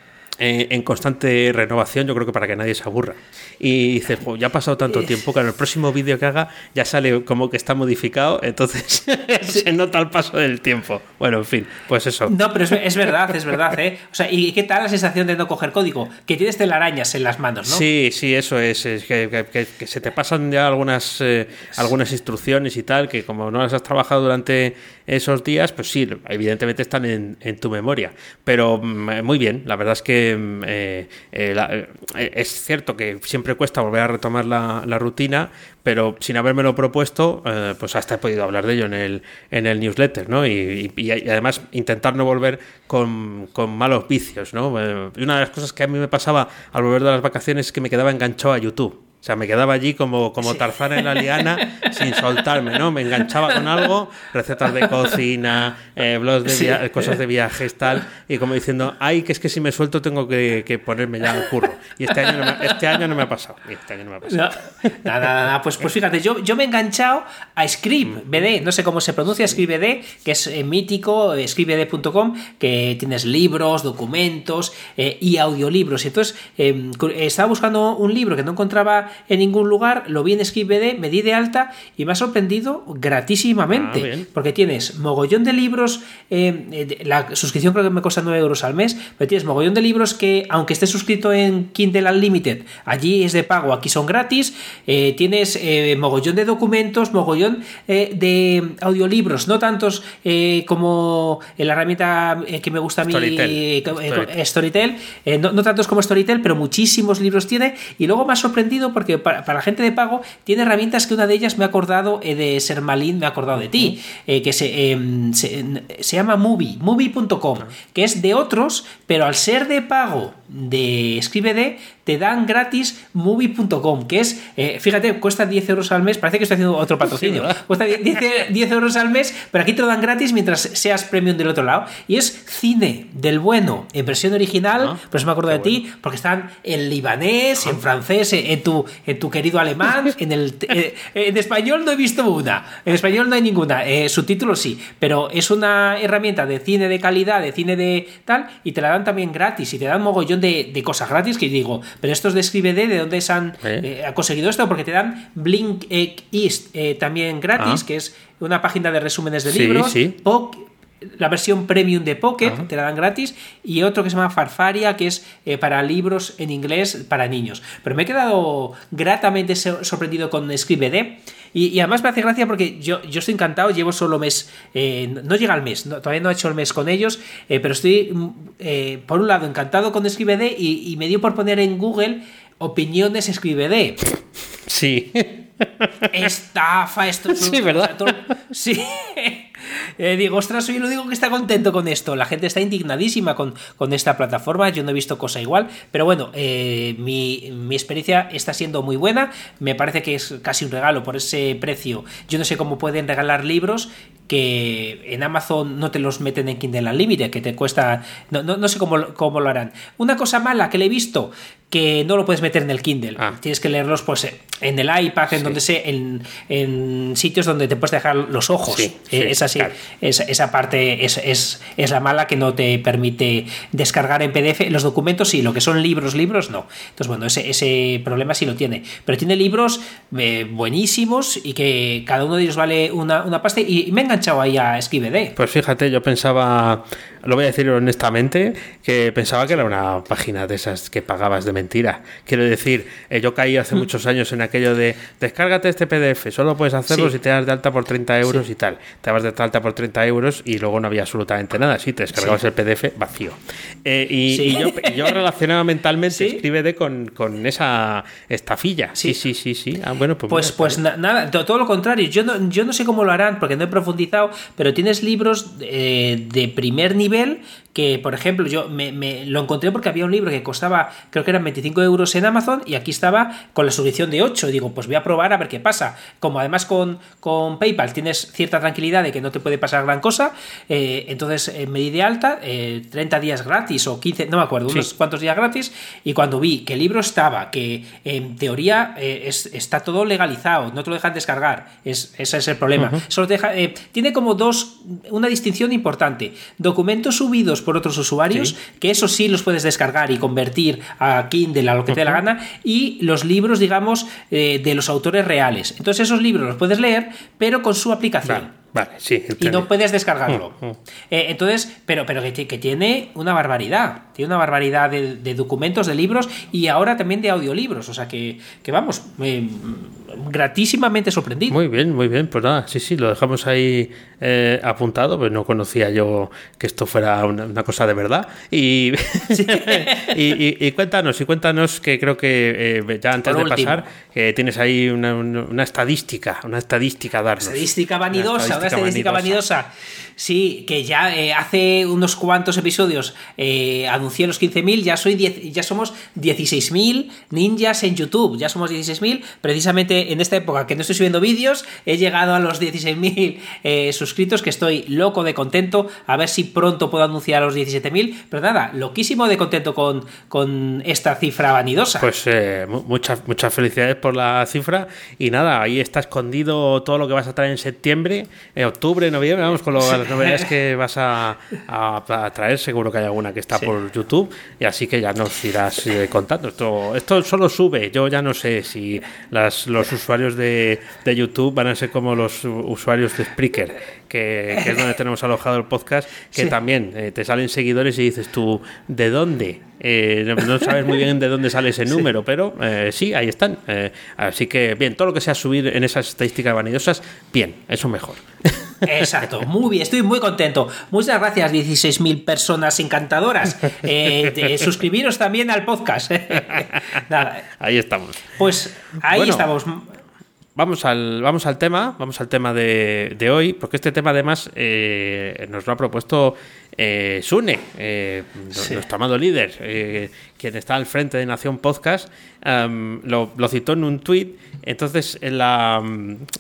eh, en constante renovación, yo creo que para que nadie se aburra. Y dices, ya ha pasado tanto tiempo que en el próximo vídeo que haga ya sale como que está modificado, entonces se nota el paso del tiempo. Bueno, en fin, pues eso. No, pero es, verdad, es verdad, ¿eh? O sea, ¿y qué tal la sensación de no coger código? Que tienes telarañas en las manos, ¿no? Sí, sí, eso es. que, se te pasan ya algunas, eh, algunas instrucciones y tal, que como no las has trabajado durante esos días, pues sí, evidentemente están en, en tu memoria. Pero mm, muy bien, la verdad es que eh, eh, eh, es cierto que siempre cuesta volver a retomar la, rutina, pero sin habérmelo propuesto, pues hasta he podido hablar de ello en el, en el newsletter, ¿no? Y, además intentar no volver con, malos vicios, ¿no? Una de las cosas que a mí me pasaba al volver de las vacaciones es que me quedaba enganchado a YouTube. O sea, me quedaba allí como, como Tarzán en la liana sin soltarme, ¿no? Me enganchaba con algo, recetas de cocina, eh, blogs de cosas de viajes, tal, y como diciendo, ay, que es que si me suelto tengo que, ponerme ya al curro. Y este año no me, este año no me ha pasado. Este año no me ha pasado. nada, nada, Pues, pues fíjate, yo, yo me he enganchado a ScriptBD, no sé cómo se pronuncia ScriptBD, que es eh, mítico, scriptbd.com, que tienes libros, documentos eh, y audiolibros. Y entonces estaba buscando un libro que no encontraba en ningún lugar, lo vi en SkipBD, me di de alta y me ha sorprendido gratísimamente, ah, porque tienes mogollón de libros, eh, eh, la suscripción creo que me cuesta 9 euros al mes, pero tienes mogollón de libros que, aunque estés suscrito en Kindle Unlimited, allí es de pago, aquí son gratis, eh, tienes mogollón de documentos, mogollón de audiolibros, no tantos como la herramienta que me gusta a mí, Storytel, no, no tantos como Storytel, pero muchísimos libros tiene, y luego me ha sorprendido porque para, la gente de pago tiene herramientas que una de ellas me ha acordado eh, de Sermalin, me ha acordado de ti, eh, que se, em, se, llama Movie, movie.com, que es de otros, pero al ser de pago de ScribeD te dan gratis movie.com, que es, eh, fíjate, cuesta 10 euros al mes, parece que estoy haciendo otro patrocinio, cuesta 10, euros al mes, pero aquí te lo dan gratis mientras seas premium del otro lado, y es cine del bueno, en versión original, ah, por eso me acuerdo de ti, porque están en libanés, en francés, en tu, en tu querido alemán, en el eh, en español no he visto una, en español no hay ninguna, eh, subtítulos sí, pero es una herramienta de cine de calidad, de cine de tal, y te la dan también gratis, y te dan mogollón de, cosas gratis que digo, pero estos de ScribeD, ¿de dónde se han ¿Eh? ha conseguido esto? Porque te dan Blink East también gratis, ah. que es una página de resúmenes de libros, la versión premium de Pocket, te la dan gratis, y otro que se llama Farfaria, que es eh, para libros en inglés para niños. Pero me he quedado gratamente sorprendido con ScribeD. Y, además me hace gracia porque yo, yo estoy encantado, llevo solo mes, eh, no llega al mes, todavía no he hecho el mes con ellos, eh, pero estoy, mm, por un lado, encantado con ScribeD y, y me dio por poner en Google opiniones ScribeD. Sí. Estafa, esto. Sí, ¿verdad? Sí. Eh, digo, ostras, soy el único que está contento con esto. La gente está indignadísima con, con esta plataforma. Yo no he visto cosa igual. Pero bueno, eh, mi, mi, experiencia está siendo muy buena. Me parece que es casi un regalo por ese precio. Yo no sé cómo pueden regalar libros que en Amazon no te los meten en Kindle Unlimited, que te cuesta. No, no, no sé cómo, cómo lo harán. Una cosa mala que le he visto que no lo puedes meter en el Kindle. Ah. Tienes que leerlos pues en el iPad, en donde sé, en, en sitios donde te puedes dejar los ojos. Sí, sí, Eh, es así. claro. Esa, esa parte es, es, es la mala que no te permite descargar en PDF. Los documentos sí, lo que son libros, libros no. Entonces, bueno, ese, ese problema sí lo tiene. Pero tiene libros eh, buenísimos y que cada uno de ellos vale una, una pasta. Y me he enganchado ahí a ScribeD. Pues fíjate, yo pensaba, lo voy a decir honestamente, que pensaba que era una página de esas que pagabas de mentira. Quiero decir, eh, yo caí hace muchos años en aquello de descárgate este PDF, solo puedes hacerlo Sí. si te das de alta por 30 euros Sí. y tal. Te das de alta por 30 euros y luego no había absolutamente nada. Sí, te descargabas Sí. el PDF vacío. Eh, y, yo, relacionaba mentalmente Sí. Escríbete con, con esa estafilla. Sí, sí, sí, sí. Ah, bueno, pues, Pues, mira, pues na- nada, to- todo lo contrario. Yo no, yo no sé cómo lo harán porque no he profundizado, pero tienes libros eh, de primer nivel que, por ejemplo, yo me, me- lo encontré porque había un libro que costaba, creo que eran 25 euros en Amazon y aquí estaba con la suscripción de 8. Y digo, pues voy a probar a ver qué pasa. Como además con, con PayPal tienes cierta tranquilidad de que no te puede pasar gran cosa, eh, entonces eh, me di de alta, eh, 30 días gratis o 15, no me acuerdo, Sí. unos cuantos días gratis. Y cuando vi que el libro estaba, que en teoría eh, es- está todo legalizado, no te lo dejan descargar, es, ese es el problema. Solo te deja- eh, tiene como dos, una distinción importante. Documentos subidos por otros usuarios, Sí. que eso sí los puedes descargar y convertir a Kindle, a lo que te dé la gana, y los libros, digamos, eh, de los autores reales. Entonces esos libros los puedes leer, pero con su aplicación vale, sí. el y no puedes descargarlo. Mm, mm. Eh, entonces, pero, pero que, ti- que tiene una barbaridad. Tiene una barbaridad de, de documentos, de libros y ahora también de audiolibros. O sea que, que vamos, eh, gratísimamente sorprendido. Muy bien, muy bien. Pues nada, sí, sí, lo dejamos ahí eh, apuntado. Pues no conocía yo que esto fuera una, una cosa de verdad. Y, y, y- y cuéntanos, y cuéntanos que creo que eh, ya antes Por de último. pasar, que tienes ahí una estadística, una estadística a darnos. Estadística vanidosa, una estadística, vanidosa. Sí, que ya eh, hace unos cuantos episodios eh, anuncié los 15.000, ya soy 10 ya somos 16.000 ninjas en YouTube, ya somos 16.000, precisamente en esta época que no estoy subiendo vídeos, he llegado a los 16.000 eh, suscritos, que estoy loco de contento, a ver si pronto puedo anunciar los 17.000, pero nada, loquísimo de contento con, con esta cifra vanidosa. Pues eh, mu- muchas, muchas felicidades por la cifra. Y nada, ahí está escondido todo lo que vas a traer en septiembre, en octubre, noviembre. Vamos con lo- las novedades que vas a, a- a traer. Seguro que hay alguna que está Sí. por YouTube. Y así que ya nos irás eh, contando. Esto, esto solo sube. Yo ya no sé si las, los usuarios de, de YouTube van a ser como los usuarios de Spreaker, que, que es donde tenemos alojado el podcast, que Sí. también eh, te salen seguidores y dices tú, ¿de dónde? Eh, no, sabes muy bien de dónde sale ese número, pero eh, sí, ahí están. Así que bien, todo lo que sea subir en esas estadísticas vanidosas, bien, eso mejor. Exacto, muy bien, estoy muy contento. Muchas gracias, 16.000 personas encantadoras. Eh, de- suscribiros también al podcast. Nada, Ahí estamos. pues ahí Bueno. estamos. Vamos al, vamos al tema, vamos al tema de, de hoy, porque este tema además eh, nos lo ha propuesto eh, Sune, eh, Sí. nuestro amado líder, eh, quien está al frente de Nación Podcast, lo, lo citó en un tuit, entonces en la,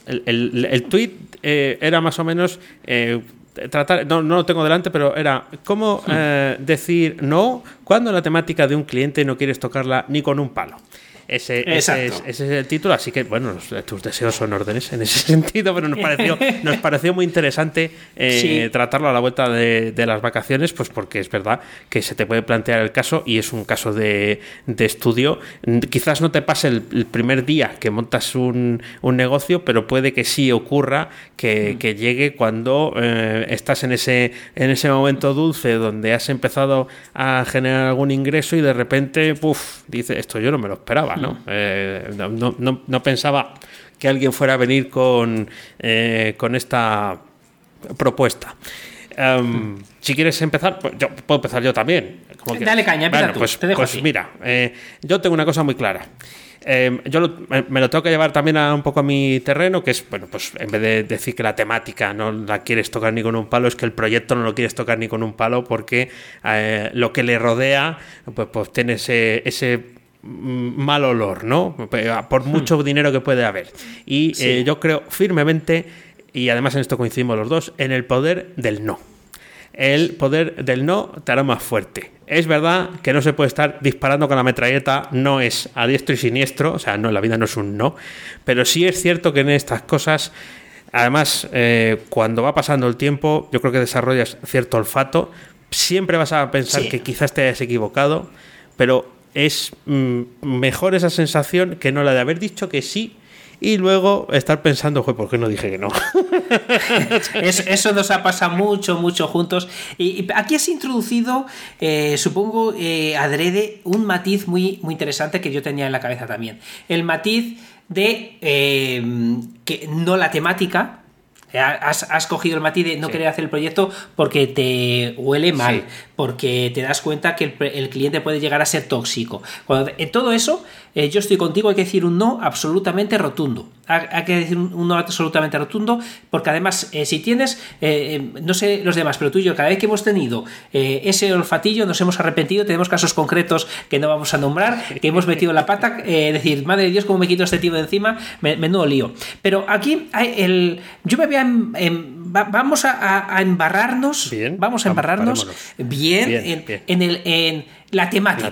el, el, el tuit eh, era más o menos... eh, Tratar, no, no lo tengo delante, pero era cómo eh, decir no cuando la temática de un cliente no quieres tocarla ni con un palo. Ese, ese, es, ese es el título, así que bueno, tus deseos son órdenes en ese sentido, pero nos pareció, nos pareció muy interesante eh, Sí. tratarlo a la vuelta de, de las vacaciones, pues porque es verdad que se te puede plantear el caso y es un caso de, de estudio. Mm, Quizás no te pase el, el primer día que montas un, un negocio, pero puede que sí ocurra que, que llegue cuando eh, estás en ese, en ese momento dulce donde has empezado a generar algún ingreso y de repente, puff, dice, esto yo no me lo esperaba, ¿no? Eh, no, no- no- pensaba que alguien fuera a venir con, eh, con esta propuesta. Em, si quieres empezar, pues yo puedo empezar yo también. como. Dale caña, empieza Bueno, tú, pues, te dejo pues mira, eh, yo tengo una cosa muy clara. Eh, yo lo- me, me lo tengo que llevar también a un poco a mi terreno, que es, bueno, pues en vez de decir que la temática no la quieres tocar ni con un palo, es que el proyecto no lo quieres tocar ni con un palo porque eh, lo que le rodea, pues, pues tiene ese, ese mal olor, ¿no? Por mucho dinero que puede haber. Y Hmm. Sí. eh, yo creo firmemente, y además en esto coincidimos los dos, en el poder del no. el poder del no te hará más fuerte. Es verdad que no se puede estar disparando con la metralleta, no es a diestro y siniestro, o sea, no, la vida no es un no, pero sí es cierto que en estas cosas, además, eh, cuando va pasando el tiempo, yo creo que desarrollas cierto olfato, siempre vas a pensar que quizás te hayas equivocado, pero es mm, mejor esa sensación que no la de haber dicho que sí y luego estar pensando, ¿por qué no dije que no? eso, nos ha pasado mucho, mucho juntos. Y, aquí has introducido, eh, supongo, eh, adrede, un matiz muy, muy interesante que yo tenía en la cabeza también. El matiz de eh, que no la temática, Has, cogido el matiz de no querer hacer el proyecto porque te huele mal, porque te das cuenta que el, cliente puede llegar a ser tóxico. en todo eso, eh, yo estoy contigo, hay que decir un no absolutamente rotundo. Hay, que decir un no absolutamente rotundo, porque además, eh, si tienes, eh, no sé los demás, pero tú y yo, cada vez que hemos tenido ese olfatillo, nos hemos arrepentido, tenemos casos concretos que no vamos a nombrar, que hemos metido la pata, decir, madre de Dios, cómo me quito este tío de encima, me, menudo lío. Pero aquí, hay el, yo me había vamos a, embarrarnos, vamos a embarrarnos bien, en, el, en la temática.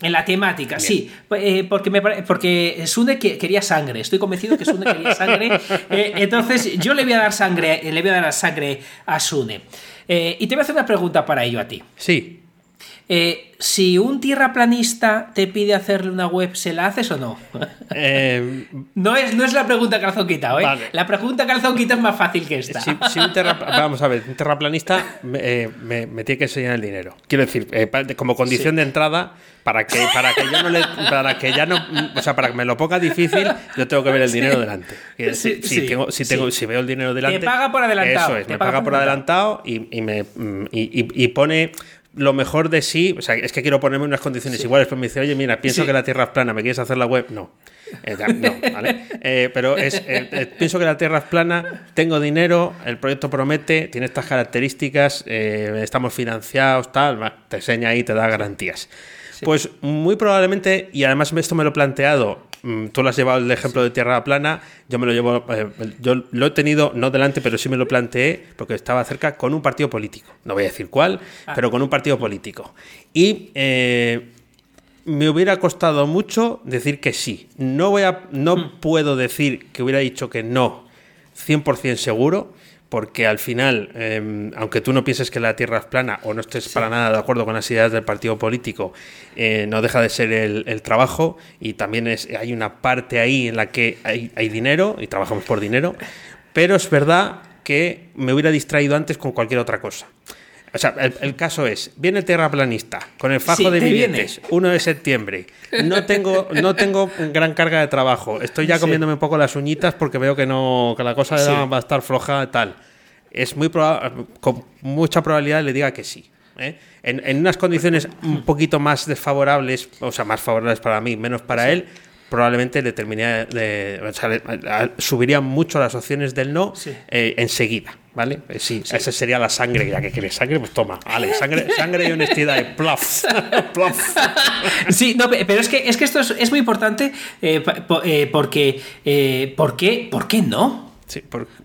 En la temática, sí. Eh, porque, me, porque Sune quería sangre. Estoy convencido que Sune quería sangre. Eh, entonces, yo le voy a dar sangre, le voy a dar sangre a Sune. Eh, y te voy a hacer una pregunta para ello a ti. Sí. Eh, si un tierraplanista te pide hacerle una web, ¿se la haces o no? Eh, no, es, no es la pregunta calzón quitado, ¿eh? La pregunta calzón quitado es más fácil que esta. vamos a ver, un terraplanista eh, me, tiene que enseñar el dinero. Quiero decir, como condición de entrada, para que, para que ya no le, para que ya no, o sea, para que me lo ponga difícil, yo tengo que ver el dinero delante. Si, tengo, si, tengo, si veo el dinero delante. Te paga por adelantado. Eso es, me paga, por adelantado, y, me y pone lo mejor de sí, o sea, es que quiero ponerme unas condiciones iguales, pero me dice, oye, mira, pienso que la Tierra es plana, ¿me quieres hacer la web? No. Eh, no, ¿vale? Eh, pero es, eh, pienso que la Tierra es plana, tengo dinero, el proyecto promete, tiene estas características, estamos financiados, tal, te enseña ahí, te da garantías. Pues muy probablemente, y además esto me lo he planteado tú lo has llevado el ejemplo de tierra plana, yo me lo llevo, eh, yo lo he tenido no delante, pero sí me lo planteé porque estaba cerca con un partido político. No voy a decir cuál, ah. pero con un partido político. Y eh, me hubiera costado mucho decir que sí. No voy a, no hmm. puedo decir que hubiera dicho que no 100% seguro, porque al final, em, aunque tú no pienses que la Tierra es plana o no estés para nada de acuerdo con las ideas del partido político, eh, no deja de ser el, trabajo y también es, hay una parte ahí en la que hay, hay dinero y trabajamos por dinero, pero es verdad que me hubiera distraído antes con cualquier otra cosa. O sea, el, caso es, viene el terraplanista con el fajo de billetes, 1 de septiembre. No tengo, no tengo gran carga de trabajo. Estoy ya comiéndome un poco las uñitas porque veo que no, que la cosa va a estar floja tal. Es muy con mucha probabilidad le diga que sí. ¿eh? En, en, unas condiciones un poquito más desfavorables, o sea, más favorables para mí, menos para él, probablemente le terminaría subiría mucho las opciones del no eh, enseguida, ¿vale? Eh, sí, esa sería la sangre, ya que quieres sangre, pues toma, vale, sangre, sangre y honestidad, plaf, plaf. Sí, no, pero es que, es que esto es, muy importante eh, porque, ¿por qué, ¿por qué no?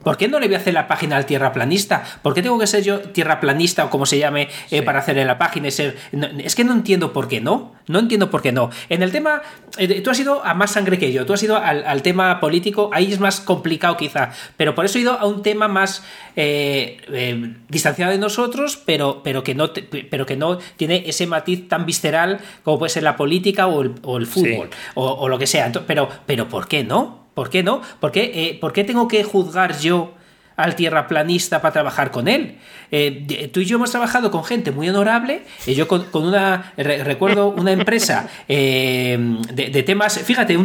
Por... qué no le voy a hacer la página al tierraplanista? ¿Por qué tengo que ser yo tierraplanista o como se llame eh, para hacerle la página? Y ser... es que no entiendo por qué no. No entiendo por qué no. En el tema, eh, tú has ido a más sangre que yo, tú has ido al, tema político, ahí es más complicado quizá, pero por eso he ido a un tema más eh, distanciado de nosotros, pero, pero, que no pero que no tiene ese matiz tan visceral como puede ser la política o el, fútbol o, lo que sea. Pero, pero ¿por qué no? ¿Por qué no? ¿Por qué, eh, ¿por qué tengo que juzgar yo al tierraplanista para trabajar con él? Eh, tú y yo hemos trabajado con gente muy honorable. y yo con, una, recuerdo una empresa eh, de, temas, fíjate,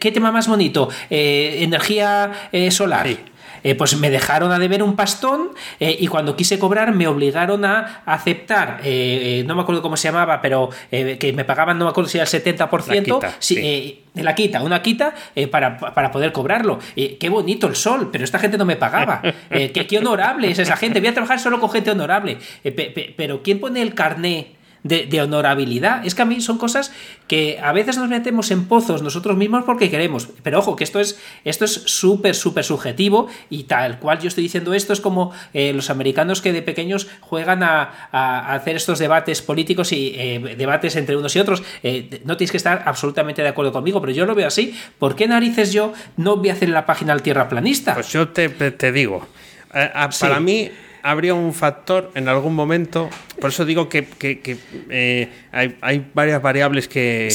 ¿qué tema más bonito? energía solar. Pues me dejaron a deber un pastón y cuando quise cobrar me obligaron a aceptar, no me acuerdo cómo se llamaba, pero que me pagaban, no me acuerdo si era el 70%, sí de la quita, una quita eh, para, poder cobrarlo. Eh, qué bonito el sol, pero esta gente no me pagaba. Eh, qué, honorable es esa gente. Voy a trabajar solo con gente honorable. pero ¿quién pone el carné de, honorabilidad. Es que a mí son cosas que a veces nos metemos en pozos nosotros mismos porque queremos. Pero ojo, que esto es esto es súper, súper subjetivo y tal cual yo estoy diciendo esto es como eh, los americanos que de pequeños juegan a, hacer estos debates políticos y eh, debates entre unos y otros. Eh, no tienes que estar absolutamente de acuerdo conmigo, pero yo lo veo así. ¿Por qué narices yo no voy a hacer la página al tierra planista? Pues yo te, digo, para mí habría un factor en algún momento, por eso digo que, eh, hay, varias variables que,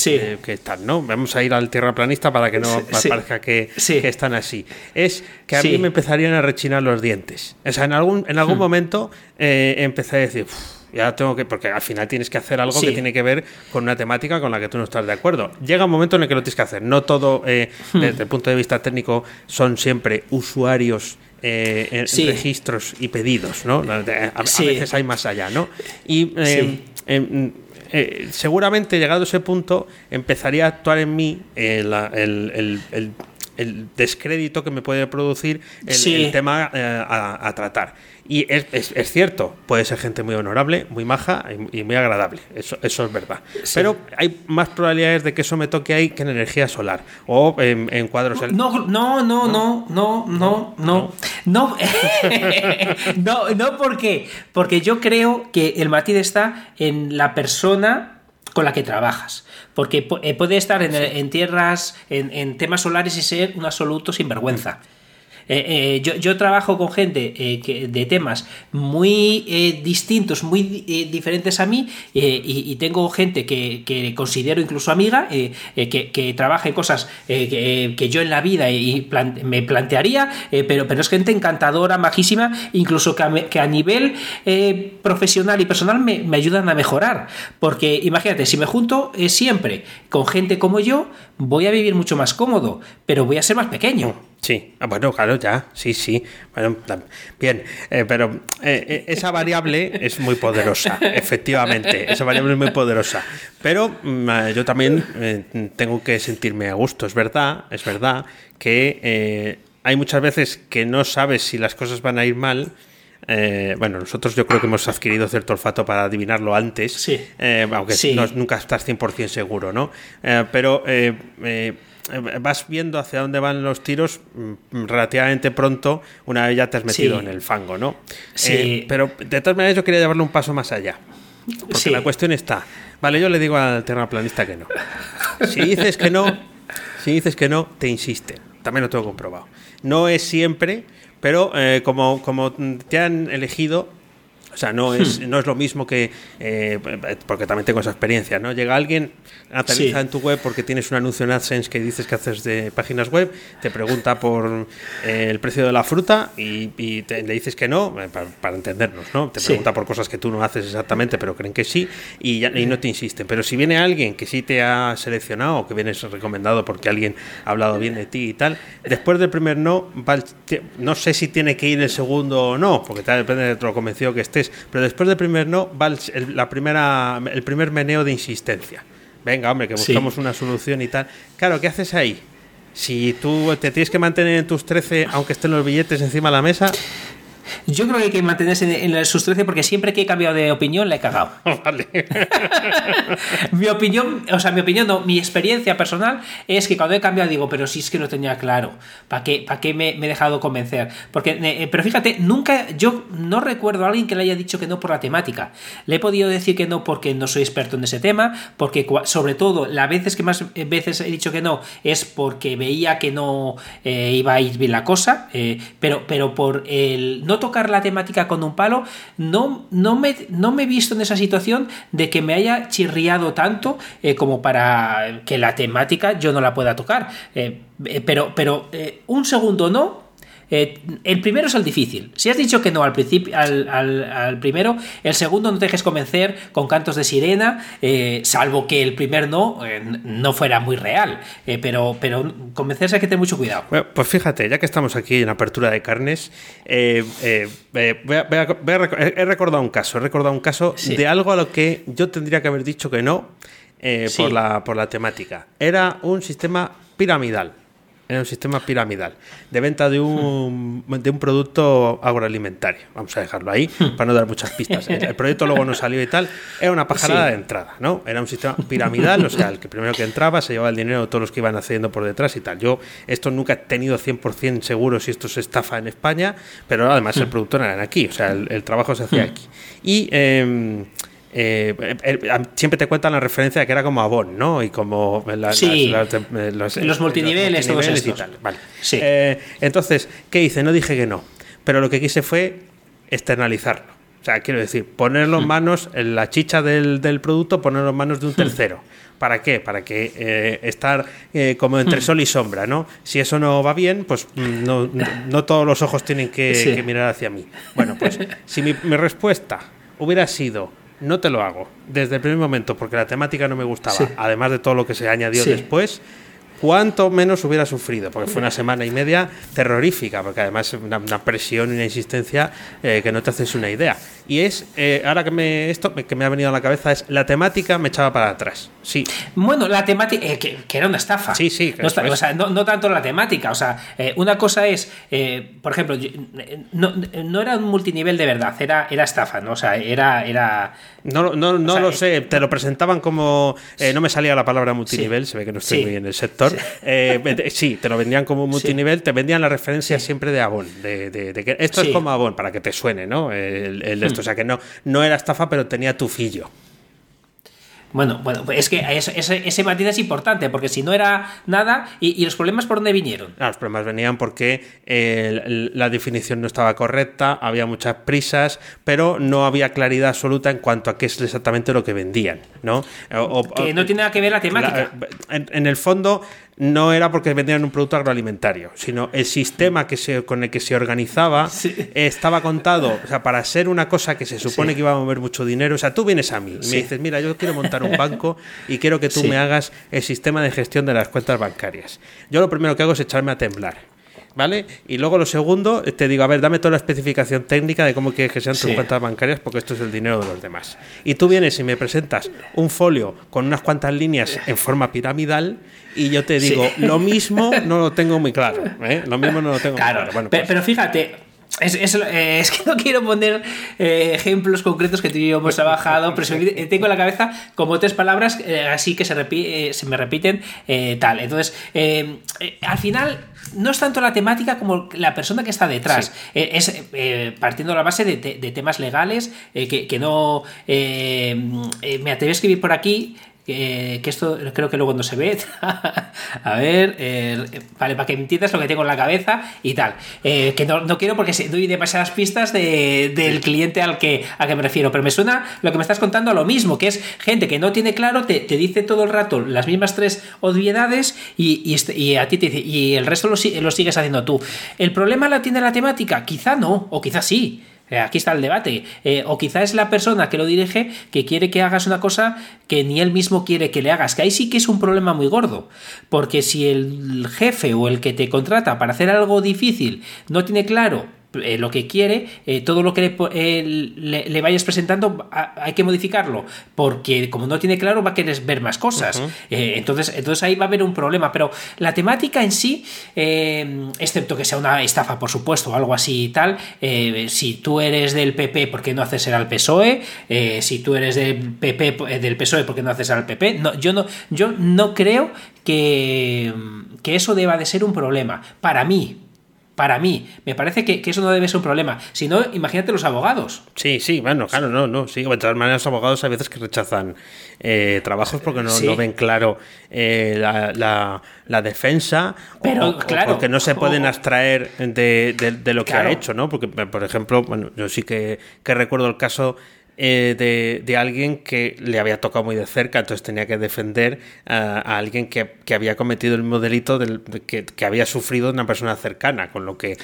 están, ¿no? Vamos a ir al tierraplanista para que no parezca que, están así. Es que a mí me empezarían a rechinar los dientes. O sea, en algún, en algún hmm. momento eh, empecé a decir... ya tengo que, porque al final tienes que hacer algo que tiene que ver con una temática con la que tú no estás de acuerdo. Llega un momento en el que lo tienes que hacer. No todo, eh, hmm. desde el punto de vista técnico, son siempre usuarios eh, registros y pedidos, ¿no? A, veces hay más allá, ¿no? Y eh, em, eh, seguramente llegado a ese punto empezaría a actuar en mí el, el, el descrédito que me puede producir el, tema eh, a, tratar. Y es, cierto, puede ser gente muy honorable, muy maja y, muy agradable, eso, eso es verdad. Pero hay más probabilidades de que eso me toque ahí que en energía solar o en, cuadros... No, no, no, no, no, no, no, no. No, no, no porque, porque yo creo que el matiz está en la persona con la que trabajas. Porque eh, puede estar en, tierras, en, en, temas solares y ser un absoluto sinvergüenza. Eh, eh, yo, trabajo con gente eh, de temas muy distintos, muy diferentes a mí, y, tengo gente que, considero incluso amiga, que, trabaja en cosas que, yo en la vida y me plantearía, pero, pero es gente encantadora, majísima, incluso que a, nivel profesional y personal me, ayudan a mejorar. Porque imagínate, si me junto siempre con gente como yo, voy a vivir mucho más cómodo, pero voy a ser más pequeño. Sí, ah, bueno, claro, ya, sí, sí. Bueno, bien, eh, pero eh, eh, esa variable es muy poderosa, efectivamente, esa variable es muy poderosa. Pero mm, yo también tengo que sentirme a gusto, es verdad, es verdad que hay muchas veces que no sabes si las cosas van a ir mal. bueno, nosotros yo creo que hemos adquirido cierto olfato para adivinarlo antes, sí. aunque nunca estás 100% seguro, ¿no? pero eh, vas viendo hacia dónde van los tiros mm, relativamente pronto una vez ya te has metido en el fango, ¿no? Sí. Eh, pero de todas maneras yo quería llevarlo un paso más allá. Porque la cuestión está, vale, yo le digo al terraplanista que no. Si dices que no, si dices que no, te insiste. También lo tengo comprobado. No es siempre, pero eh, como, como te han elegido, o sea, no es, hmm. no es lo mismo que, eh, porque también tengo esa experiencia, ¿no? Llega alguien, aterriza en tu web porque tienes un anuncio en AdSense que dices que haces de páginas web, te pregunta por eh, el precio de la fruta y, le dices que no, eh, para, entendernos, ¿no? Te pregunta por cosas que tú no haces exactamente, pero creen que sí y, ya, y no te insisten. Pero si viene alguien que sí te ha seleccionado o que vienes recomendado porque alguien ha hablado bien de ti y tal, después del primer no, no sé si tiene que ir el segundo o no, porque tal, depende de lo convencido que esté pero después del primer no va el, la primera, el primer meneo de insistencia. Venga, hombre, que buscamos una solución y tal. Claro, ¿qué haces ahí? Si tú te tienes que mantener en tus 13, aunque estén los billetes encima de la mesa, yo creo que hay que mantenerse en, el sus 13 porque siempre que he cambiado de opinión la he cagado. Vale. mi opinión, o sea, mi opinión no, mi experiencia personal es que cuando he cambiado digo, pero si es que no tenía claro, ¿para qué, para qué me, he dejado convencer? Porque, eh, pero fíjate, nunca, yo no recuerdo a alguien que le haya dicho que no por la temática. Le he podido decir que no porque no soy experto en ese tema, porque sobre todo las veces que más veces he dicho que no es porque veía que no eh, iba a ir bien la cosa, eh, pero, pero por el no tocar la temática con un palo, no, no, me, no me he visto en esa situación de que me haya chirriado tanto eh, como para que la temática yo no la pueda tocar. Eh, eh, pero pero un segundo no, eh, el primero es el difícil. Si has dicho que no al principio, al, primero, el segundo no te dejes convencer con cantos de sirena, eh, salvo que el primer no eh, no fuera muy real. pero, pero convencerse hay que tener mucho cuidado. pues fíjate, ya que estamos aquí en apertura de carnes, he recordado un caso, he recordado un caso de algo a lo que yo tendría que haber dicho que no por, la, por la temática. Era un sistema piramidal. Era un sistema piramidal de venta de un, de un producto agroalimentario. Vamos a dejarlo ahí para no dar muchas pistas. El, proyecto luego no salió y tal. Era una pajarada de entrada, ¿no? Era un sistema piramidal, o sea, el que primero que entraba se llevaba el dinero de todos los que iban accediendo por detrás y tal. Yo esto nunca he tenido 100% seguro si esto se estafa en España, pero además el producto era aquí, o sea, el, trabajo se hacía aquí. Y... Em, eh, siempre te cuentan la referencia de que era como Avon, ¿no? Y como los, multiniveles, todos y tal. Vale. Eh, entonces, ¿qué hice? No dije que no, pero lo que quise fue externalizarlo. O sea, quiero decir, ponerlo en hmm. manos, en la chicha del, producto, ponerlo en manos de un hmm. tercero. ¿Para qué? Para que eh, estar como entre hmm. sol y sombra, ¿no? Si eso no va bien, pues mm, no, no, todos los ojos tienen que, mirar hacia mí. Bueno, pues si mi, mi respuesta hubiera sido no te lo hago desde el primer momento porque la temática no me gustaba, además de todo lo que se añadió después, cuánto menos hubiera sufrido, porque fue una semana y media terrorífica, porque además una, una presión y una insistencia eh, que no te haces una idea. Y es, eh, ahora que me, esto que me ha venido a la cabeza, es la temática me echaba para atrás. Sí. Bueno, la temática, eh, que, era una estafa. Sí, sí. No, o sea, no, tanto la temática, o sea, una cosa es, por ejemplo, no, era un multinivel de verdad, era, era estafa, ¿no? O sea, era... era no, no, no lo sé, te lo presentaban como... no me salía la palabra multinivel, se ve que no estoy muy en el sector eh, sí, te lo vendían como multinivel, te vendían la referencia siempre de Avon, de, que esto es como Avon, para que te suene, ¿no? El, esto, hmm. o sea que no, no era estafa, pero tenía tu fillo. Bueno, bueno, es que ese, ese matiz es importante, porque si no era nada, ¿y, los problemas por dónde vinieron? los problemas venían porque eh, la definición no estaba correcta, había muchas prisas, pero no había claridad absoluta en cuanto a qué es exactamente lo que vendían, ¿no? que no tiene nada que ver la temática. en, el fondo, no era porque vendían un producto agroalimentario, sino el sistema que se, con el que se organizaba estaba contado, o sea, para ser una cosa que se supone que iba a mover mucho dinero, o sea, tú vienes a mí y me dices, mira, yo quiero montar un banco y quiero que tú me hagas el sistema de gestión de las cuentas bancarias. Yo lo primero que hago es echarme a temblar. ¿Vale? Y luego lo segundo, te digo, a ver, dame toda la especificación técnica de cómo quieres que sean tus cuentas bancarias, porque esto es el dinero de los demás. Y tú vienes y me presentas un folio con unas cuantas líneas en forma piramidal y yo te digo, lo mismo no lo tengo muy claro. ¿eh? Lo mismo no lo tengo claro. muy claro. Pues pero, fíjate, es, eh, es, que no quiero poner eh, ejemplos concretos que tú y yo hemos trabajado, pero tengo en la cabeza como tres palabras así que se, se me repiten tal. Entonces, al final no es tanto la temática como la persona que está detrás. es partiendo de la base de, temas legales que, que, no... me atreví a escribir por aquí que, esto creo que luego no se ve. a ver, vale, para que entiendas lo que tengo en la cabeza y tal. Eh, que no, quiero porque doy demasiadas pistas del cliente al que, a que me refiero, pero me suena lo que me estás contando a lo mismo, que es gente que no tiene claro, te, dice todo el rato las mismas tres obviedades y, y, este, a ti te dice, y el resto lo, lo sigues haciendo tú. ¿El problema la tiene la temática? Quizá no, o quizá sí. Eh, aquí está el debate. Eh, o quizá es la persona que lo dirige que quiere que hagas una cosa que ni él mismo quiere que le hagas. Que ahí sí que es un problema muy gordo. Porque si el jefe o el que te contrata para hacer algo difícil no tiene claro eh, lo que quiere, eh, todo lo que le, eh, le, vayas presentando hay que modificarlo, porque como no tiene claro va a querer ver más cosas. entonces, entonces ahí va a haber un problema, pero la temática en sí, excepto que sea una estafa, por supuesto, o algo así y tal, si tú eres del PP, ¿por qué no haces ser al PSOE? si tú eres del PP, del PSOE, ¿por qué no haces al PP? No, yo, no, yo no creo que, que eso deba de ser un problema. Para mí, para mí. Me parece que, eso no debe ser un problema. Si no, imagínate los abogados. Sí, sí, bueno, claro, no, no. Sí, de todas maneras, los abogados a veces que rechazan eh, trabajos porque no, ven claro eh, la, defensa Pero, claro, porque no se pueden abstraer de, lo que ha hecho, ¿no? Porque, por ejemplo, bueno, yo sí que, que recuerdo el caso eh, de, alguien que le había tocado muy de cerca, entonces tenía que defender a, alguien que, había cometido el mismo delito del, que, había sufrido una persona cercana, con lo que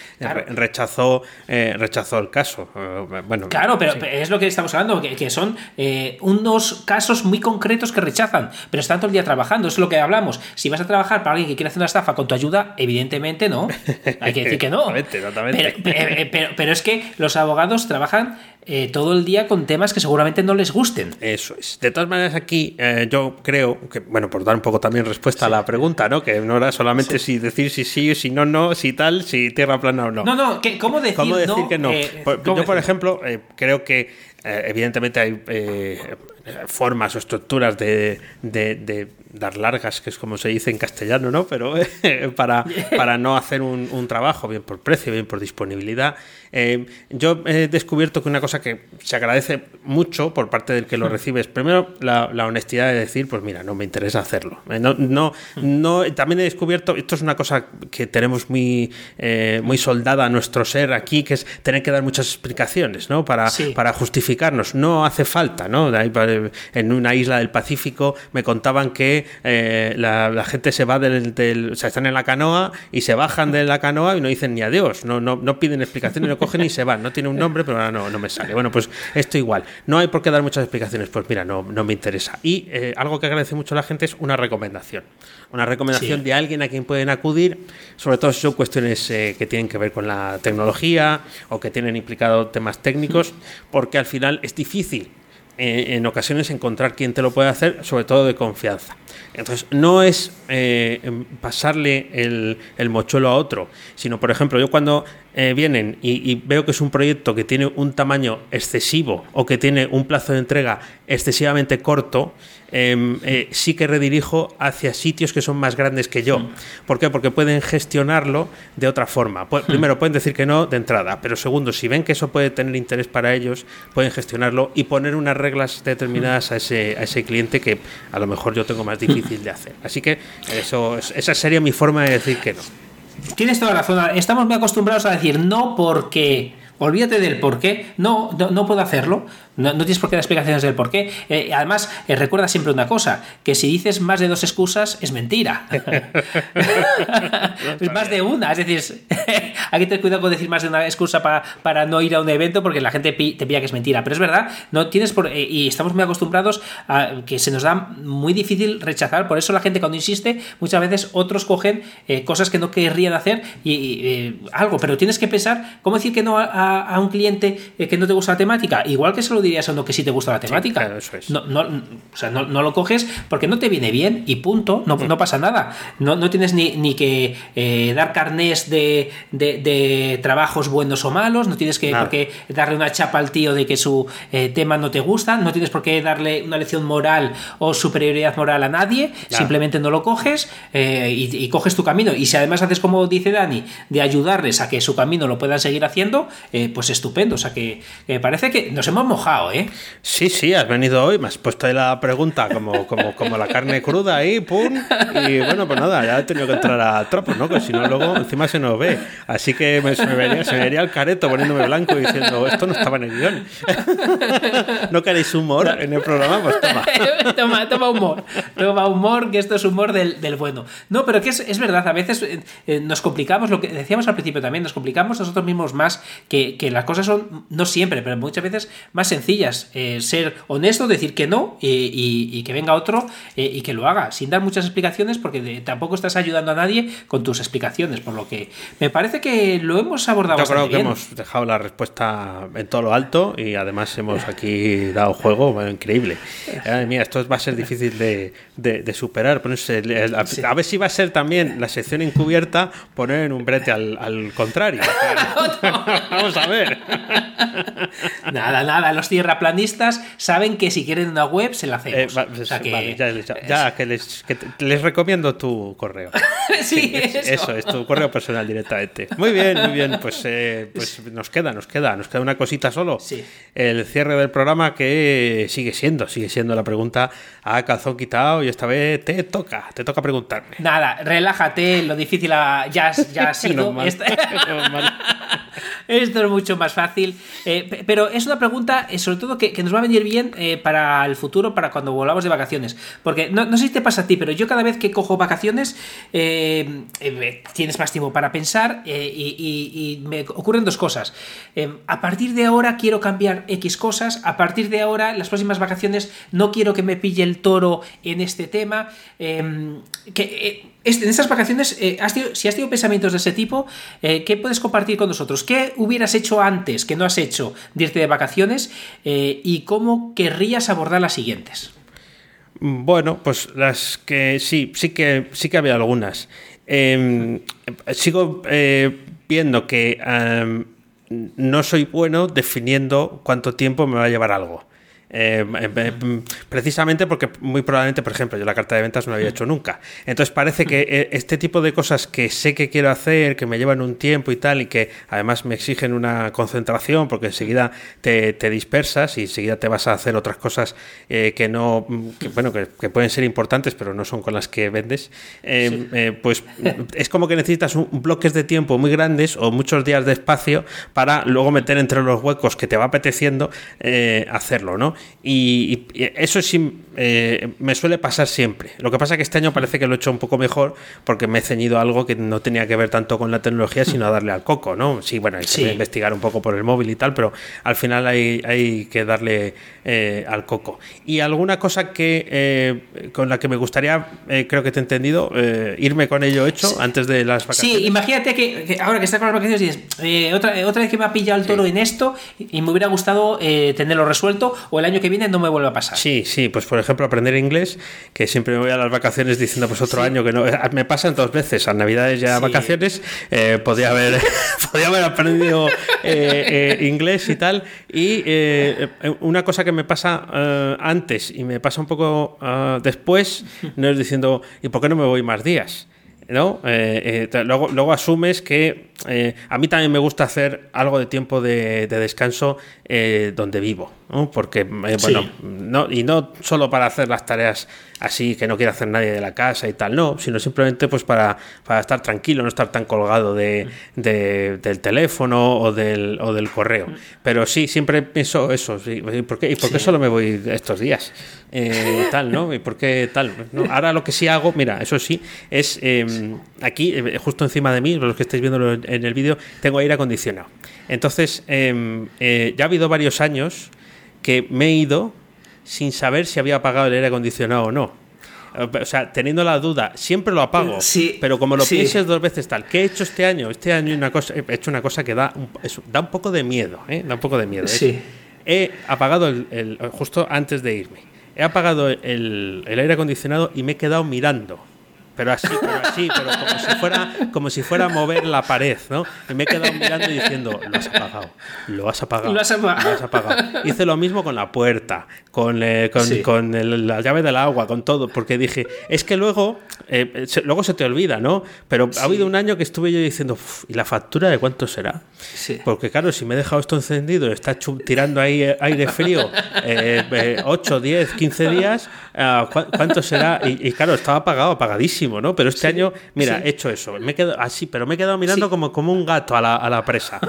rechazó, eh, rechazó el caso. Eh, bueno, claro, pero es lo que estamos hablando, que, son unos casos muy concretos que rechazan, pero están todo el día trabajando, es lo que hablamos. Si vas a trabajar para alguien que quiere hacer una estafa con tu ayuda, evidentemente no. Hay que decir que no. Exactamente, pero, pero, es que los abogados trabajan eh, todo el día con temas que seguramente no les gusten. Eso es. De todas maneras, aquí eh, yo creo que, bueno, por dar un poco también respuesta a la pregunta, ¿no? Que no era solamente si decir si sí, si no, no, si tal, si tierra plana o no. No, no, ¿cómo decir, ¿Cómo decir que no? Eh, yo, por ejemplo, creo que evidentemente hay formas o estructuras de, dar largas, que es como se dice en castellano, ¿no? Pero para, para no hacer un, un, trabajo, bien por precio, bien por disponibilidad. Eh, yo he descubierto que una cosa que se agradece mucho por parte del que lo recibe es, primero, la, honestidad de decir, pues mira, no me interesa hacerlo. Eh, no, no, no, también he descubierto, esto es una cosa que tenemos muy, eh, muy soldada a nuestro ser aquí, que es tener que dar muchas explicaciones, ¿no? Para, para No hace falta, ¿no? En una isla del Pacífico me contaban que la, gente se va del, del, o sea, están en la canoa y se bajan de la canoa y no dicen ni adiós, no, no, no piden explicaciones, no cogen y se van. No tiene un nombre, pero ahora no, no me sale. Bueno, pues esto igual. No hay por qué dar muchas explicaciones. Pues mira, no, no me interesa. Y eh, algo que agradece mucho a la gente es una recomendación. Una recomendación de alguien a quien pueden acudir, sobre todo si son cuestiones eh, que tienen que ver con la tecnología o que tienen implicado temas técnicos, porque al final es difícil eh, en ocasiones encontrar quien te lo puede hacer, sobre todo de confianza. Entonces, no es pasarle el, el, mochuelo a otro, sino, por ejemplo, yo cuando eh, vienen y, veo que es un proyecto que tiene un tamaño excesivo o que tiene un plazo de entrega excesivamente corto, em, eh, sí que redirijo hacia sitios que son más grandes que yo. ¿Por qué? Porque pueden gestionarlo de otra forma. Primero, pueden decir que no de entrada, pero segundo, si ven que eso puede tener interés para ellos, pueden gestionarlo y poner unas reglas determinadas a ese, a ese cliente que a lo mejor yo tengo más difícil de hacer. Así que eso, esa sería mi forma de decir que no. Tienes toda la razón. Estamos muy acostumbrados a decir no porque. Olvídate del por qué. No, no, no puedo hacerlo. No, tienes por qué dar explicaciones del por qué. Eh, además, eh, recuerda siempre una cosa, que si dices más de dos excusas es mentira. es más de una. Es decir, hay que tener cuidado con decir más de una excusa para, para no ir a un evento porque la gente te pilla que es mentira. Pero es verdad, no tienes por, eh, y estamos muy acostumbrados a que se nos da muy difícil rechazar. Por eso la gente cuando insiste, muchas veces otros cogen cosas que no querrían hacer y, algo. Pero tienes que pensar, ¿cómo decir que no a, a un cliente que no te gusta la temática? Igual que se lo dirías a uno que sí te gusta la temática. no, no, o sea, no, lo coges porque no te viene bien y punto, no, no pasa nada. No, no tienes ni, ni que eh, dar carnés de, de, trabajos buenos o malos, no tienes que por qué darle una chapa al tío de que su eh, tema no te gusta, no tienes por qué darle una lección moral o superioridad moral a nadie, simplemente no lo coges eh, y, coges tu camino. Y si además haces como dice Dani, de ayudarles a que su camino lo puedan seguir haciendo, pues estupendo. O sea que me parece que nos hemos mojado ¿eh? Sí, sí, has venido hoy, me has puesto ahí la pregunta como, como, como la carne cruda ahí, pum. Y bueno, pues nada, ya he tenido que entrar a trapo, ¿no? Que si no, luego encima se nos ve. Así que me, se, me vería, se me vería el careto poniéndome blanco y diciendo, esto no estaba en el guion. ¿No queréis humor en el programa? Pues toma. toma, toma humor. Toma humor, que esto es humor del, del bueno. No, pero que es, es verdad, a veces eh, eh, nos complicamos, lo que decíamos al principio también, nos complicamos nosotros mismos más, que, que las cosas son, no siempre, pero muchas veces más sencillas eh, ser honesto, decir que no y, que venga otro eh, y que lo haga, sin dar muchas explicaciones porque tampoco estás ayudando a nadie con tus explicaciones, por lo que me parece que lo hemos abordado. Yo creo que hemos dejado la respuesta en todo lo alto y además hemos aquí dado juego increíble. mía, esto va a ser difícil de, superar. a, ver si va a ser también la sección encubierta poner en un brete al, contrario. Vamos a ver. nada, nada, los tierraplanistas saben que si quieren una web se la hacemos. Eh, ya, que, les, recomiendo tu correo. sí, eso. es tu correo personal directamente. Muy bien, muy bien. Pues, eh, pues nos queda, nos queda, nos queda una cosita solo. El cierre del programa que sigue siendo, sigue siendo la pregunta a calzón quitado y esta vez te toca, te toca preguntarme. Nada, relájate, lo difícil ya, ya ha sido. Esto es mucho más fácil. Eh, pero es una pregunta, eh, sobre todo, que, nos va a venir bien eh, para el futuro, para cuando volvamos de vacaciones. Porque no, sé si te pasa a ti, pero yo cada vez que cojo vacaciones tienes más tiempo para pensar y, me ocurren dos cosas. a partir de ahora quiero cambiar X cosas. A partir de ahora, las próximas vacaciones, no quiero que me pille el toro en este tema. que en estas vacaciones, si has tenido pensamientos de ese tipo, ¿qué puedes compartir con nosotros? ¿Qué hubieras hecho antes que no has hecho de irte de vacaciones eh, y cómo querrías abordar las siguientes? Bueno, pues las que sí, sí que sí que había algunas. Em, sigo eh, viendo que no soy bueno definiendo cuánto tiempo me va a llevar algo. Eh, eh, precisamente porque muy probablemente, por ejemplo, yo la carta de ventas no la había hecho nunca. Entonces parece que eh, este tipo de cosas que sé que quiero hacer, que me llevan un tiempo y tal, y que además me exigen una concentración, porque enseguida te, dispersas y enseguida te vas a hacer otras cosas que no, bueno, que, pueden ser importantes, pero no son con las que vendes, pues es como que necesitas un, bloques de tiempo muy grandes o muchos días de espacio para luego meter entre los huecos que te va apeteciendo hacerlo, ¿no? Y, eso sí eh, me suele pasar siempre. Lo que pasa es que este año parece que lo he hecho un poco mejor porque me he ceñido algo que no tenía que ver tanto con la tecnología, sino a darle al coco, ¿no? Sí, bueno, hay que investigar un poco por el móvil y tal, pero al final hay, hay que darle eh, al coco. Y alguna cosa que eh, con la que me gustaría, creo que te he entendido, irme con ello hecho antes de las vacaciones. Sí, imagínate que, ahora que está con las vacaciones dices, otra, otra vez que me ha pillado el toro en esto y me hubiera gustado tenerlo resuelto o el año que viene no me vuelve a pasar. Sí, sí, pues por ejemplo aprender inglés, que siempre me voy a las vacaciones diciendo pues otro año que no, eh, me pasan dos veces, a navidades ya vacaciones, eh, podía, haber, podía haber aprendido eh, inglés y tal, y una cosa que me pasa antes y me pasa un poco después, no es diciendo, ¿y por qué no me voy más días? ¿No? luego, luego asumes que a mí también me gusta hacer algo de tiempo de, de descanso donde vivo. Porque, eh, bueno, no, y no solo para hacer las tareas así que no quiere hacer nadie de la casa y tal, no, sino simplemente pues para, para estar tranquilo, no estar tan colgado de, del teléfono o del, o del correo. Pero sí, siempre pienso eso, ¿y por qué, ¿y por qué solo me voy estos días? Eh, tal, ¿no? ¿Y por qué tal? Ahora lo que sí hago, mira, eso sí, es em, aquí, eh, justo encima de mí, los que estáis viendo en el vídeo, tengo aire acondicionado. Entonces, em, ya ha habido varios años que me he ido sin saber si había apagado el aire acondicionado o no. O sea, teniendo la duda, siempre lo apago. Sí, pero como lo pienses dos veces tal, ¿qué he hecho este año? Este año una cosa, he hecho una cosa que da un, da un poco de miedo, ¿eh? Da un poco de miedo. ¿eh? Sí. He apagado el, justo antes de irme. He apagado el, el aire acondicionado y me he quedado mirando pero así, pero así, pero como si fuera, como si fuera a mover la pared, ¿no? Y me he quedado mirando y diciendo, lo has apagado, lo has apagado, lo has apagado. Hice lo mismo con la puerta, con, eh, con, la llave del agua, con todo, porque dije, es que luego, eh, se, luego se te olvida, ¿no? Pero ha habido un año que estuve yo diciendo, ¿y la factura de cuánto será? Porque claro, si me he dejado esto encendido, está tirando ahí eh, aire frío, 8, 10, 15 días, ah, ¿cuánto será? Y, y claro, estaba apagado, apagadísimo. ¿No? Pero este año, mira, he hecho eso. Me he así, pero me he quedado mirando como, como un gato a la, a la presa.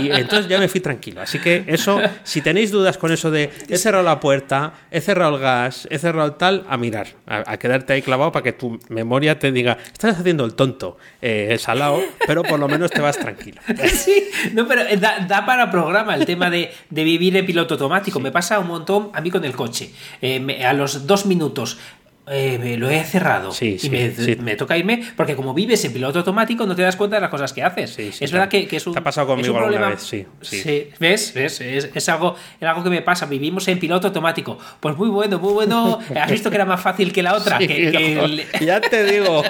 Y, entonces ya me fui tranquilo. Así que eso, si tenéis dudas con eso de he cerrado la puerta, he cerrado el gas, he cerrado tal, a mirar, a, quedarte ahí clavado para que tu memoria te diga, estás haciendo el tonto, eh, salado, pero por lo menos te vas tranquilo. Sí, no, pero da, para programa el tema de, de, vivir en piloto automático. Me pasa un montón a mí con el coche. Eh, a los dos minutos eh, lo he cerrado y me, toca irme porque como vives en piloto automático no te das cuenta de las cosas que haces. es verdad que, es un, te ha pasado conmigo alguna vez, sí. ¿Ves? ¿Ves? Es, algo, es algo que me pasa. Vivimos en piloto automático. Pues muy bueno, muy bueno. ¿Has visto que era más fácil que la otra? Ya te digo,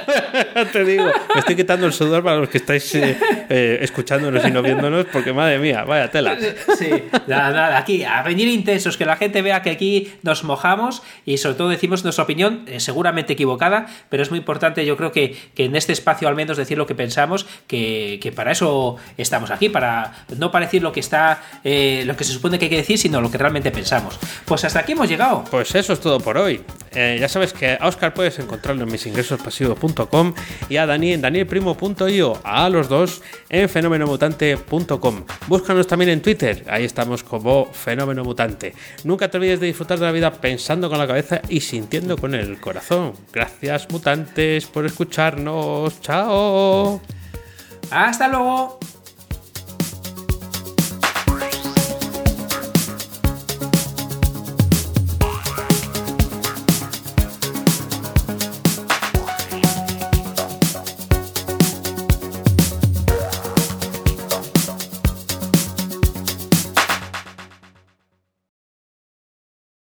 ya te digo. Me estoy quitando el sudor para los que estáis eh, eh, escuchándonos y no viéndonos porque madre mía, vaya tela. Sí, nada, nada. Aquí, a venir intensos, que la gente vea que aquí nos mojamos y sobre todo decimos nuestra opinión seguramente equivocada, pero es muy importante, yo creo que, en este espacio al menos decir lo que pensamos, que, para eso estamos aquí, para no para decir lo que está, eh, lo que se supone que hay que decir, sino lo que realmente pensamos. Pues hasta aquí hemos llegado. Pues eso es todo por hoy. Eh, ya sabes que a Oscar puedes encontrarlo en misingresospasivos.com y a Dani en danielprimo.io, a los dos en fenomenomutante.com. Búscanos también en Twitter, ahí estamos como Fenómeno Mutante. Nunca te olvides de disfrutar de la vida pensando con la cabeza y sintiendo con el corazón. Gracias mutantes por escucharnos. Chao. Hasta luego.